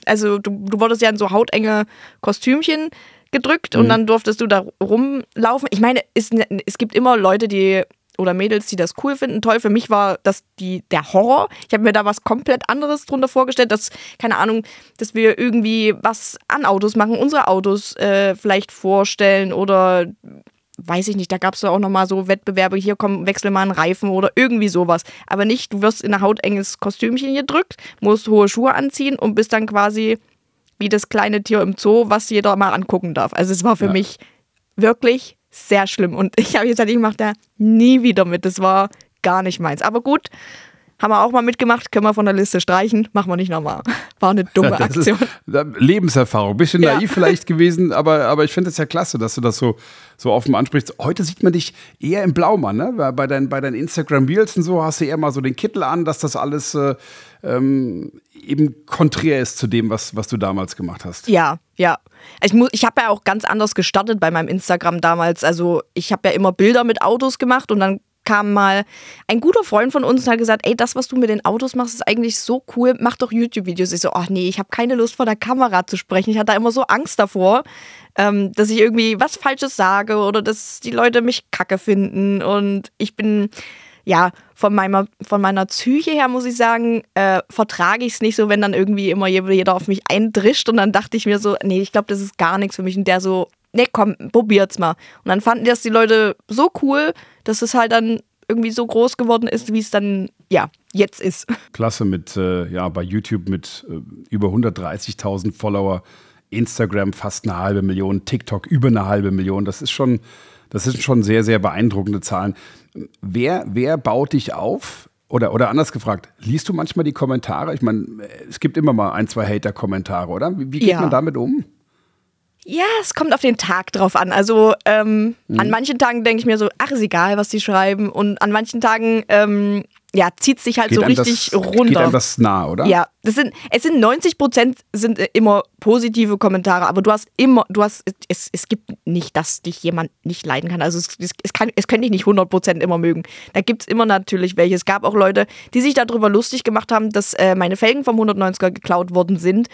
also du, du wurdest ja in so hautenge Kostümchen gedrückt mhm. und dann durftest du da rumlaufen. Ich meine, es, es gibt immer Leute, die oder Mädels, die das cool finden. Toll, für mich war das die, der Horror. Ich habe mir da was komplett anderes drunter vorgestellt, dass, keine Ahnung, dass wir irgendwie was an Autos machen, unsere Autos äh, vielleicht vorstellen oder weiß ich nicht, da gab es ja auch nochmal so Wettbewerbe, hier komm, wechsel mal einen Reifen oder irgendwie sowas. Aber nicht, du wirst in ein hautenges Kostümchen gedrückt, musst hohe Schuhe anziehen und bist dann quasi wie das kleine Tier im Zoo, was jeder mal angucken darf. Also es war für ja. mich wirklich sehr schlimm. Und ich habe gesagt, ich mache da nie wieder mit. Das war gar nicht meins. Aber gut, haben wir auch mal mitgemacht, können wir von der Liste streichen, machen wir nicht nochmal. War eine dumme ja, Aktion. Ist, Lebenserfahrung, bisschen ja. naiv vielleicht gewesen, aber, aber ich finde es ja klasse, dass du das so, so offen ansprichst. Heute sieht man dich eher im Blaumann, ne? Bei deinen, bei deinen Instagram-Reels und so hast du eher mal so den Kittel an, dass das alles äh, ähm, eben konträr ist zu dem, was, was du damals gemacht hast. Ja, ja. Ich, ich habe ja auch ganz anders gestartet bei meinem Instagram damals. Also ich habe ja immer Bilder mit Autos gemacht und dann kam mal ein guter Freund von uns und hat gesagt, ey, das, was du mit den Autos machst, ist eigentlich so cool, mach doch YouTube-Videos. Ich so, ach nee, ich habe keine Lust vor der Kamera zu sprechen. Ich hatte da immer so Angst davor, ähm, dass ich irgendwie was Falsches sage oder dass die Leute mich kacke finden. Und ich bin, ja, von meiner, von meiner Psyche her muss ich sagen, äh, vertrage ich es nicht so, wenn dann irgendwie immer jeder auf mich eindrischt. Und dann dachte ich mir so, nee, ich glaube, das ist gar nichts für mich. Und der so, nee, komm, probiert's mal. Und dann fanden das die Leute so cool, dass es halt dann irgendwie so groß geworden ist, wie es dann ja jetzt ist. Klasse mit äh, ja bei YouTube mit äh, über 130.000 Follower, Instagram fast eine halbe Million, TikTok über eine halbe Million. Das ist schon das sind schon sehr sehr beeindruckende Zahlen. Wer wer baut dich auf? Oder, oder anders gefragt, liest du manchmal die Kommentare? Ich meine, es gibt immer mal ein, zwei Hater-Kommentare, oder? Wie, wie geht ja. man damit um? Ja, es kommt auf den Tag drauf an. Also ähm, mhm. an manchen Tagen denke ich mir so, ach, ist egal, was die schreiben. Und an manchen Tagen ja, ja, zieht sich halt geht so richtig das, runter. Geht einem das nah, oder? Ja, das sind, es sind 90 Prozent sind äh, immer positive Kommentare, aber du hast immer, du hast, es, es gibt nicht, dass dich jemand nicht leiden kann. Also es, es, kann, es können dich nicht 100 Prozent immer mögen. Da gibt es immer natürlich welche. Es gab auch Leute, die sich darüber lustig gemacht haben, dass äh, meine Felgen vom 190er geklaut worden sind.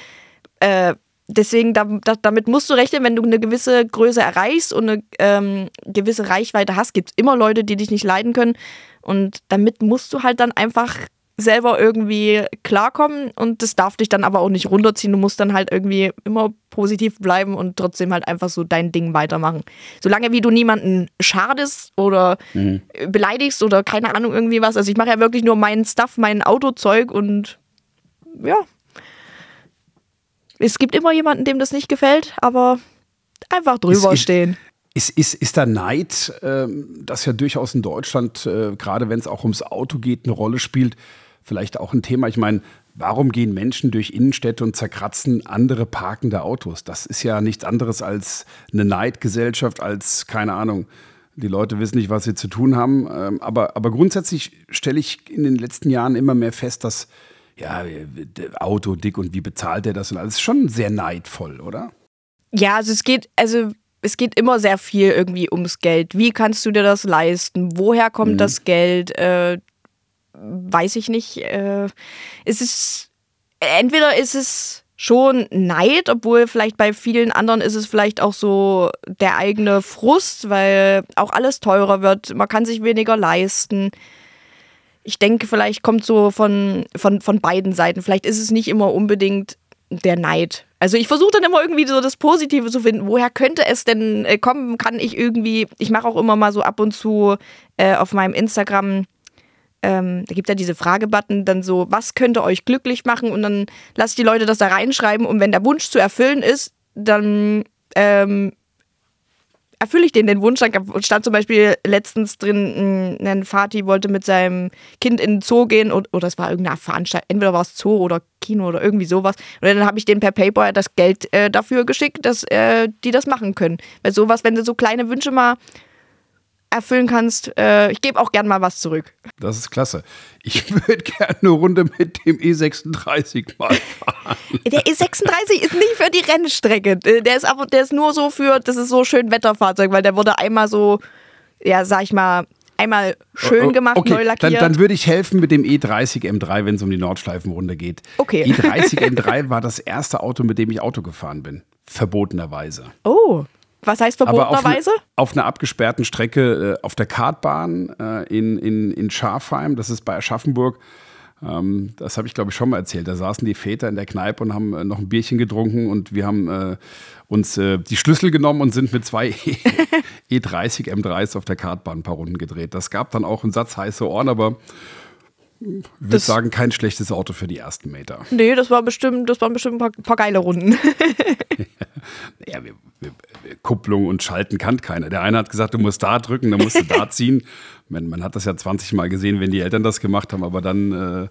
Äh, deswegen, da, da, damit musst du rechnen, wenn du eine gewisse Größe erreichst und eine ähm, gewisse Reichweite hast, gibt es immer Leute, die dich nicht leiden können. Und damit musst du halt dann einfach selber irgendwie klarkommen und das darf dich dann aber auch nicht runterziehen. Du musst dann halt irgendwie immer positiv bleiben und trotzdem halt einfach so dein Ding weitermachen. Solange wie du niemanden schadest oder mhm. beleidigst oder keine Ahnung irgendwie was. Also ich mache ja wirklich nur meinen Stuff, mein Autozeug und ja, es gibt immer jemanden, dem das nicht gefällt, aber einfach drüber ist, stehen. Ist, ist, ist da Neid, äh, das ja durchaus in Deutschland, äh, gerade wenn es auch ums Auto geht, eine Rolle spielt, vielleicht auch ein Thema? Ich meine, warum gehen Menschen durch Innenstädte und zerkratzen andere parkende Autos? Das ist ja nichts anderes als eine Neidgesellschaft, als, keine Ahnung, die Leute wissen nicht, was sie zu tun haben. Ähm, aber, aber grundsätzlich stelle ich in den letzten Jahren immer mehr fest, dass ja, Auto dick und wie bezahlt er das und alles. Schon sehr neidvoll, oder? Ja, also es geht, also es geht immer sehr viel irgendwie ums Geld. Wie kannst du dir das leisten? Woher kommt mhm. das Geld? Äh, weiß ich nicht. Äh, es ist entweder ist es schon Neid, obwohl vielleicht bei vielen anderen ist es vielleicht auch so der eigene Frust, weil auch alles teurer wird. Man kann sich weniger leisten ich denke, vielleicht kommt so von, von, von beiden Seiten. Vielleicht ist es nicht immer unbedingt der Neid. Also ich versuche dann immer irgendwie so das Positive zu finden. Woher könnte es denn äh, kommen? Kann ich irgendwie, ich mache auch immer mal so ab und zu äh, auf meinem Instagram ähm, da gibt ja diese Fragebutton, dann so, was könnte euch glücklich machen? Und dann lasse ich die Leute das da reinschreiben und wenn der Wunsch zu erfüllen ist, dann ähm, erfülle ich denen den Wunsch. Da stand zum Beispiel letztens drin, ein Vati wollte mit seinem Kind in den Zoo gehen oder, oder es war irgendeine Veranstaltung, entweder war es Zoo oder Kino oder irgendwie sowas. Und dann habe ich denen per PayPal das Geld äh, dafür geschickt, dass äh, die das machen können. Weil sowas, wenn du so kleine Wünsche mal erfüllen kannst. Äh, ich gebe auch gern mal was zurück. Das ist klasse. Ich würde gerne eine Runde mit dem E36 mal fahren. Der E36 ist nicht für die Rennstrecke. Der ist aber, der ist nur so für, das ist so schön Wetterfahrzeug, weil der wurde einmal so, ja, sag ich mal, einmal schön gemacht, okay, neu lackiert. Dann, dann würde ich helfen mit dem E30 M3, wenn es um die Nordschleifenrunde geht. Okay. E30 M3 war das erste Auto, mit dem ich Auto gefahren bin. Verbotenerweise. Oh. Was heißt verbotenerweise? Auf, auf, einer abgesperrten Strecke äh, auf der Kartbahn äh, in, in, in Schafheim, das ist bei Aschaffenburg. Ähm, das habe ich, glaube ich, schon mal erzählt. Da saßen die Väter in der Kneipe und haben äh, noch ein Bierchen getrunken und wir haben äh, uns äh, die Schlüssel genommen und sind mit zwei E30 M3s auf der Kartbahn ein paar Runden gedreht. Das gab dann auch einen Satz heiße Ohren, aber ich würde sagen, kein schlechtes Auto für die ersten Meter. Nee, das war bestimmt, das waren bestimmt ein paar, paar geile Runden. ja, wir, wir, Kupplung und Schalten kann keiner. Der eine hat gesagt, du musst da drücken, dann musst du da ziehen. Man, man, hat das ja 20 Mal gesehen, wenn die Eltern das gemacht haben, aber dann äh,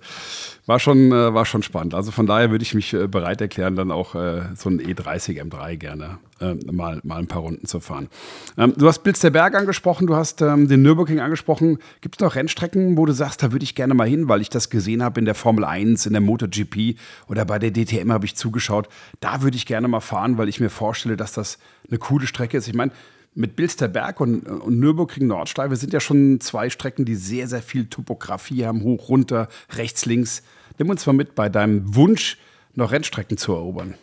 war, schon, äh, war schon spannend. Also von daher würde ich mich äh, bereit erklären, dann auch äh, so ein E30 M3 gerne äh, mal, mal ein paar Runden zu fahren. Ähm, du hast Blitz der Berg angesprochen, du hast ähm, den Nürburgring angesprochen. Gibt es noch Rennstrecken, wo du sagst, da würde ich gerne mal hin, weil ich das gesehen habe in der Formel 1, in der MotoGP oder bei der DTM habe ich zugeschaut. Da würde ich gerne mal fahren, weil ich mir vorstelle, dass das eine coole Strecke ist. Ich meine, mit Bilsterberg und, und Nürburgring Nordschleife sind ja schon zwei Strecken, die sehr, sehr viel Topografie haben, hoch, runter, rechts, links. Nimm uns mal mit bei deinem Wunsch, noch Rennstrecken zu erobern.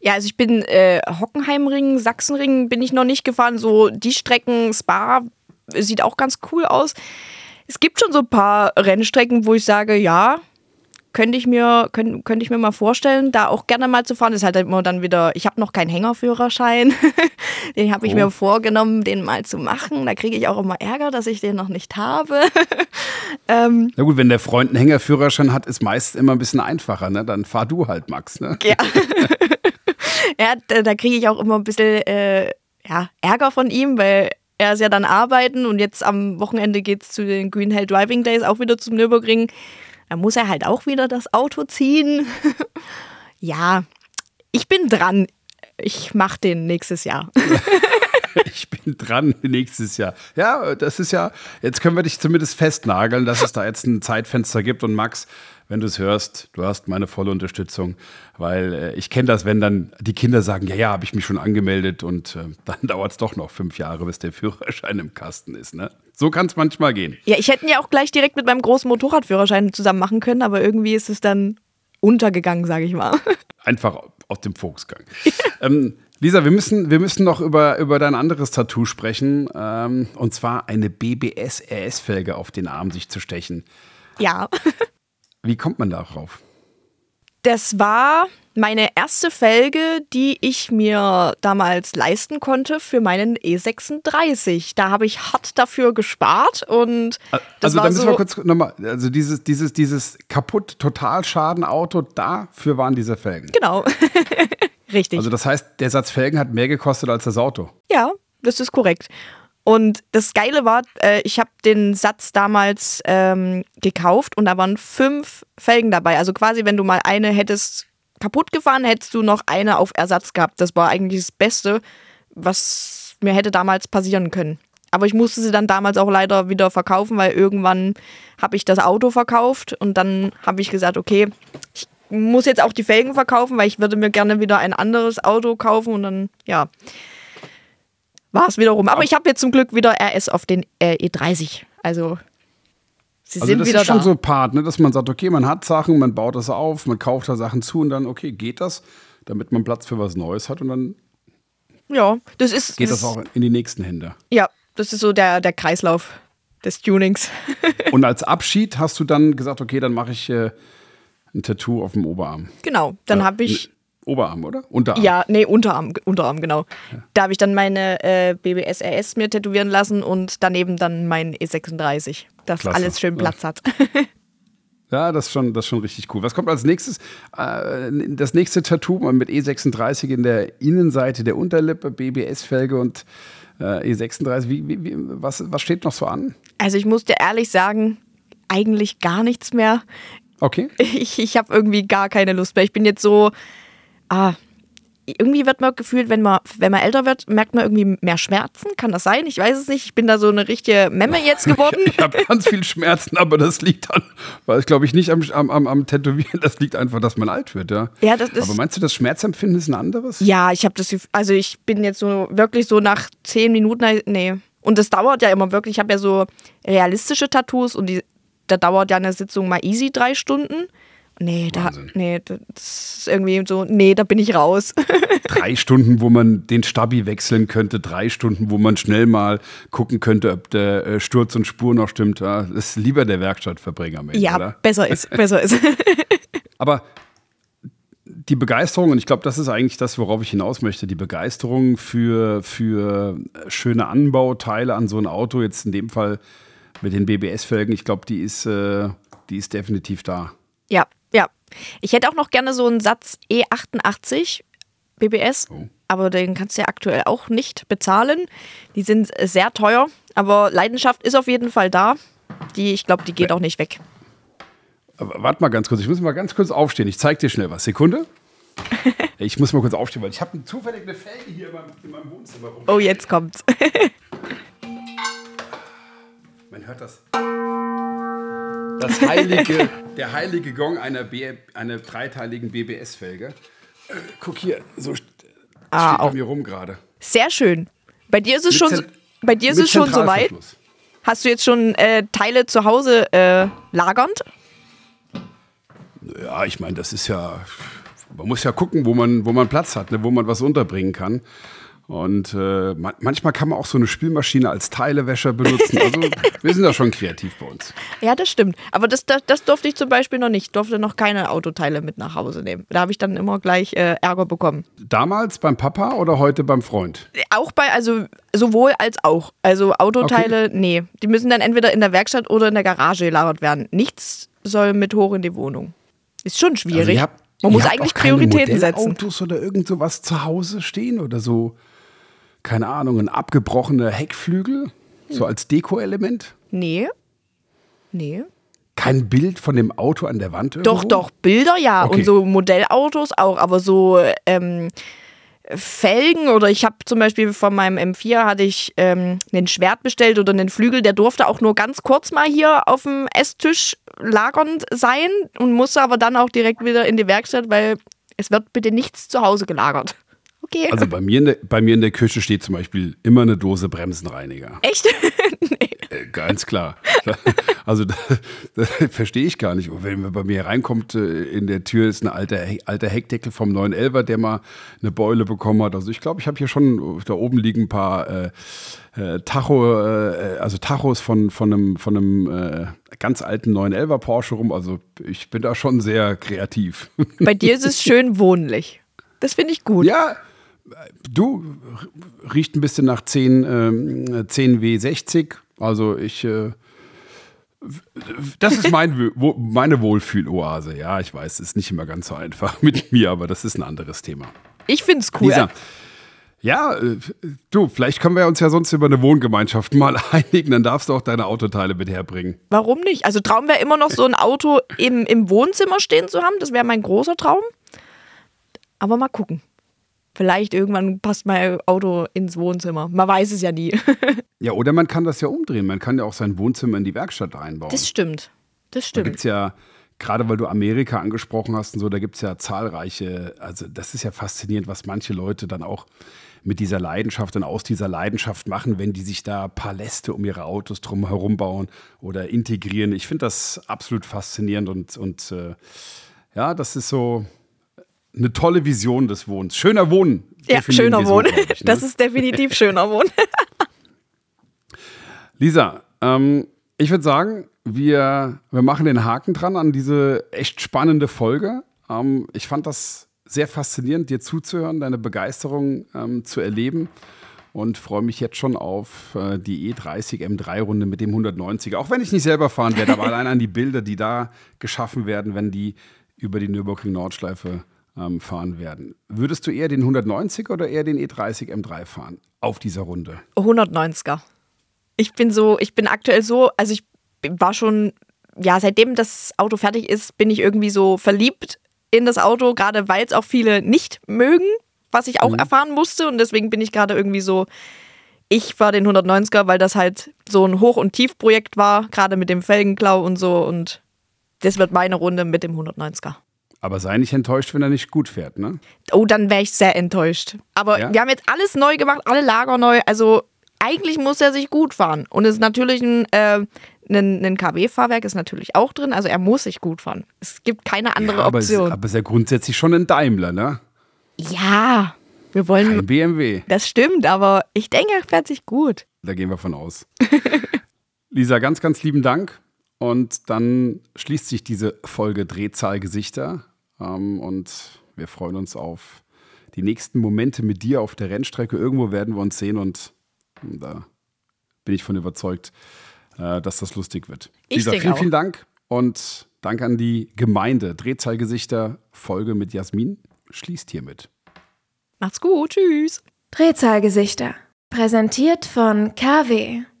Ja, also ich bin äh, Hockenheimring, Sachsenring bin ich noch nicht gefahren. So die Strecken, Spa sieht auch ganz cool aus. Es gibt schon so ein paar Rennstrecken, wo ich sage, ja, könnte ich mir könnte, könnte ich mir mal vorstellen, da auch gerne mal zu fahren. Das ist halt immer dann wieder, ich habe noch keinen Hängerführerschein. den habe ich oh. mir vorgenommen, den mal zu machen. Da kriege ich auch immer Ärger, dass ich den noch nicht habe. ähm, Na gut, wenn der Freund einen Hängerführerschein hat, ist meist immer ein bisschen einfacher. Ne? Dann fahr du halt, Max. Ne? Ja. ja, da, da kriege ich auch immer ein bisschen äh, ja, Ärger von ihm, weil er ist ja dann arbeiten und jetzt am Wochenende geht es zu den Green Hell Driving Days auch wieder zum Nürburgring. Da muss er halt auch wieder das Auto ziehen. ja, ich bin dran. Ich mache den nächstes Jahr. ich bin dran nächstes Jahr. Ja, das ist ja, jetzt können wir dich zumindest festnageln, dass es da jetzt ein Zeitfenster gibt. Und Max, wenn du es hörst, du hast meine volle Unterstützung, weil äh, ich kenne das, wenn dann die Kinder sagen, ja, ja, habe ich mich schon angemeldet und äh, dann dauert es doch noch fünf Jahre, bis der Führerschein im Kasten ist. Ne? So kann es manchmal gehen. Ja, ich hätte ihn ja auch gleich direkt mit meinem großen Motorradführerschein zusammen machen können, aber irgendwie ist es dann untergegangen, sage ich mal. Einfach aus dem Fokusgang. ähm, Lisa, wir müssen, wir müssen noch über, über dein anderes Tattoo sprechen. Ähm, und zwar eine BBS-RS-Felge auf den Arm sich zu stechen. Ja. Wie kommt man darauf? Das war meine erste Felge, die ich mir damals leisten konnte für meinen E36. Da habe ich hart dafür gespart und das also da müssen so wir kurz nochmal, also dieses, dieses, dieses kaputt Totalschaden Auto, dafür waren diese Felgen. Genau. Richtig. Also das heißt, der Satz Felgen hat mehr gekostet als das Auto. Ja, das ist korrekt. Und das Geile war, äh, ich habe den Satz damals ähm, gekauft und da waren fünf Felgen dabei. Also quasi, wenn du mal eine hättest kaputt gefahren, hättest du noch eine auf Ersatz gehabt. Das war eigentlich das Beste, was mir hätte damals passieren können. Aber ich musste sie dann damals auch leider wieder verkaufen, weil irgendwann habe ich das Auto verkauft und dann habe ich gesagt, okay, ich muss jetzt auch die Felgen verkaufen, weil ich würde mir gerne wieder ein anderes Auto kaufen und dann, ja, war es wiederum. Aber ich habe jetzt zum Glück wieder RS auf den äh, E30. Also sie also sind wieder da. Das ist schon da. so ein Part, ne, dass man sagt, okay, man hat Sachen, man baut das auf, man kauft da Sachen zu und dann, okay, geht das, damit man Platz für was Neues hat und dann ja, das ist, geht das, das auch in die nächsten Hände. Ja, das ist so der, der Kreislauf des Tunings. und als Abschied hast du dann gesagt, okay, dann mache ich äh, ein Tattoo auf dem Oberarm. Genau, dann habe ich Oberarm, oder? Unterarm. Ja, nee, Unterarm, Unterarm, genau. Da habe ich dann meine äh, BBS RS mir tätowieren lassen und daneben dann mein E36, dass Klasse. alles schön Ja. Platz hat. Ja, das ist schon, das ist schon richtig cool. Was kommt als nächstes? Äh, das nächste Tattoo mit E36 in der Innenseite der Unterlippe, BBS-Felge und äh, E36. Wie, wie, wie, was, was steht noch so an? Also ich muss dir ehrlich sagen, eigentlich gar nichts mehr. Okay. Ich, ich habe irgendwie gar keine Lust mehr. Ich bin jetzt so, ah, irgendwie wird man gefühlt, wenn man, wenn man älter wird, merkt man irgendwie mehr Schmerzen. Kann das sein? Ich weiß es nicht. Ich bin da so eine richtige Memme jetzt geworden. Ich habe ganz viel Schmerzen, aber das liegt an, weil ich glaube ich nicht am, am, am, Tätowieren, das liegt einfach, dass man alt wird, ja. Ja, das ist- aber meinst du, das Schmerzempfinden ist ein anderes? Ja, ich habe das, also ich bin jetzt so wirklich so nach zehn Minuten, nee. Und das dauert ja immer wirklich. Ich habe ja so realistische Tattoos und die, da dauert ja eine Sitzung mal easy drei Stunden. Nee, da, nee, das ist irgendwie so, nee, da bin ich raus. Drei Stunden, wo man den Stabi wechseln könnte, drei Stunden, wo man schnell mal gucken könnte, ob der äh, Sturz und Spur noch stimmt. Ja, das ist lieber der Werkstattverbring am Ende, ja, oder? besser ist, besser ist. Aber die Begeisterung, und ich glaube, das ist eigentlich das, worauf ich hinaus möchte, die Begeisterung für, für schöne Anbauteile an so ein Auto, jetzt in dem Fall mit den BBS-Felgen, ich glaube, die, ist, äh, die ist definitiv da. Ja. Ich hätte auch noch gerne so einen Satz E88 BBS, Oh. aber den kannst du ja aktuell auch nicht bezahlen. Die sind sehr teuer, aber Leidenschaft ist auf jeden Fall da. Die, ich glaube, die geht auch nicht weg. Aber warte mal ganz kurz, ich muss mal ganz kurz aufstehen. Ich zeig dir schnell was. Sekunde. Ich muss mal kurz aufstehen, weil ich habe zufällig eine Felge hier in meinem, in meinem Wohnzimmer rum. Oh, jetzt kommt's. Man hört das. Das heilige, der heilige Gong einer, B, einer dreiteiligen BBS-Felge. Äh, guck hier, so Ah, steht bei mir rum gerade. Sehr schön. Bei dir ist es Mit schon, Zent- so- bei dir ist es schon soweit. Hast du jetzt schon äh, Teile zu Hause äh, lagernd? Ja, ich meine, das ist ja. Man muss ja gucken, wo man, wo man Platz hat, ne, wo man was unterbringen kann. Und äh, man, manchmal kann man auch so eine Spülmaschine als Teilewäscher benutzen. Also wir sind da schon kreativ bei uns. Ja, das stimmt. Aber das, das, das durfte ich zum Beispiel noch nicht. Ich durfte noch keine Autoteile mit nach Hause nehmen. Da habe ich dann immer gleich äh, Ärger bekommen. Damals beim Papa oder heute beim Freund? Auch bei, also sowohl als auch. Also Autoteile, nee. Die müssen dann entweder in der Werkstatt oder in der Garage gelagert werden. Nichts soll mit hoch in die Wohnung. Ist schon schwierig. Also ihr habt- Man muss eigentlich Prioritäten setzen. Modellautos oder irgend sowas zu Hause stehen oder so, keine Ahnung, ein abgebrochener Heckflügel, so als Deko-Element? Nee. Nee. Kein Bild von dem Auto an der Wand irgendwo? Doch, doch, Bilder ja Okay. und so Modellautos auch, aber so ähm, Felgen oder ich habe zum Beispiel von meinem M4 hatte ich ähm, einen Schwert bestellt oder einen Flügel, der durfte auch nur ganz kurz mal hier auf dem Esstisch lagernd sein und musste aber dann auch direkt wieder in die Werkstatt, weil es wird bitte nichts zu Hause gelagert. Okay. Also bei mir, in der, bei mir in der Küche steht zum Beispiel immer eine Dose Bremsenreiniger. Echt? nee. Äh, Ganz klar. Also das, das verstehe ich gar nicht. Wenn man bei mir reinkommt, äh, in der Tür ist ein alter, alter Heckdeckel vom 911, der mal eine Beule bekommen hat. Also ich glaube, ich habe hier schon, da oben liegen ein paar äh, äh, Tacho, äh, also Tachos von, von einem, von einem äh, ganz alten 911er Porsche rum. Also ich bin da schon sehr kreativ. Bei dir ist es schön wohnlich. Das finde ich gut. Ja, du riecht ein bisschen nach 10, ähm, 10W60. Also ich. Äh, das ist mein, meine Wohlfühloase. Ja, ich weiß, es ist nicht immer ganz so einfach mit mir, aber das ist ein anderes Thema. Ich finde es cool. Lisa, ja, äh, du, vielleicht können wir uns ja sonst über eine Wohngemeinschaft mal einigen, dann darfst du auch deine Autoteile mit herbringen. Warum nicht? Also Traum wäre immer noch so ein Auto im, im Wohnzimmer stehen zu haben. Das wäre mein großer Traum. Aber mal gucken. Vielleicht irgendwann passt mein Auto ins Wohnzimmer. Man weiß es ja nie. Ja, oder man kann das ja umdrehen. Man kann ja auch sein Wohnzimmer in die Werkstatt einbauen. Das stimmt. Das Da stimmt. gibt es ja, gerade weil du Amerika angesprochen hast und so, da gibt es ja zahlreiche, also das ist ja faszinierend, was manche Leute dann auch mit dieser Leidenschaft und aus dieser Leidenschaft machen, wenn die sich da Paläste um ihre Autos drum herum bauen oder integrieren. Ich finde das absolut faszinierend und, und äh, ja, das ist so eine tolle Vision des Wohnens. Schöner Wohnen. Ja, schöner so, Wohnen. glaub ich, ne? Das ist definitiv schöner Wohnen. Lisa, ähm, ich würde sagen, wir, wir machen den Haken dran an diese echt spannende Folge. Ähm, ich fand das sehr faszinierend, dir zuzuhören, deine Begeisterung ähm, zu erleben und freue mich jetzt schon auf äh, die E30 M3-Runde mit dem 190er. Auch wenn ich nicht selber fahren werde, aber allein an die Bilder, die da geschaffen werden, wenn die über die Nürburgring Nordschleife ähm, fahren werden. Würdest du eher den 190er oder eher den E30 M3 fahren auf dieser Runde? 190er. Ich bin so, ich bin aktuell so, also ich war schon, ja, seitdem das Auto fertig ist, bin ich irgendwie so verliebt in das Auto, gerade weil es auch viele nicht mögen, was ich auch mhm. erfahren musste. Und deswegen bin ich gerade irgendwie so, ich fahre den 190er, weil das halt so ein Hoch- und Tiefprojekt war, gerade mit dem Felgenklau und so. Und das wird meine Runde mit dem 190er. Aber sei nicht enttäuscht, wenn er nicht gut fährt, ne? Oh, dann wäre ich sehr enttäuscht. Aber ja? wir haben jetzt alles neu gemacht, alle Lager neu. Also eigentlich muss er sich gut fahren. Und es ist natürlich ein, äh, ein, ein KW-Fahrwerk ist natürlich auch drin. Also er muss sich gut fahren. Es gibt keine andere ja, aber Option. Es, aber es ist ja grundsätzlich schon ein Daimler, ne? Ja, wir wollen. Kein BMW. Das stimmt, aber ich denke, er fährt sich gut. Da gehen wir von aus. Lisa, ganz, ganz lieben Dank. Und dann schließt sich diese Folge Drehzahlgesichter. Ähm, und wir freuen uns auf die nächsten Momente mit dir auf der Rennstrecke. Irgendwo werden wir uns sehen und da bin ich von überzeugt, äh, dass das lustig wird. Ich Lisa, vielen, auch. vielen Dank und Dank an die Gemeinde. Drehzahlgesichter Folge mit Jasmin schließt hiermit. Macht's gut, tschüss. Drehzahlgesichter. Präsentiert von KW.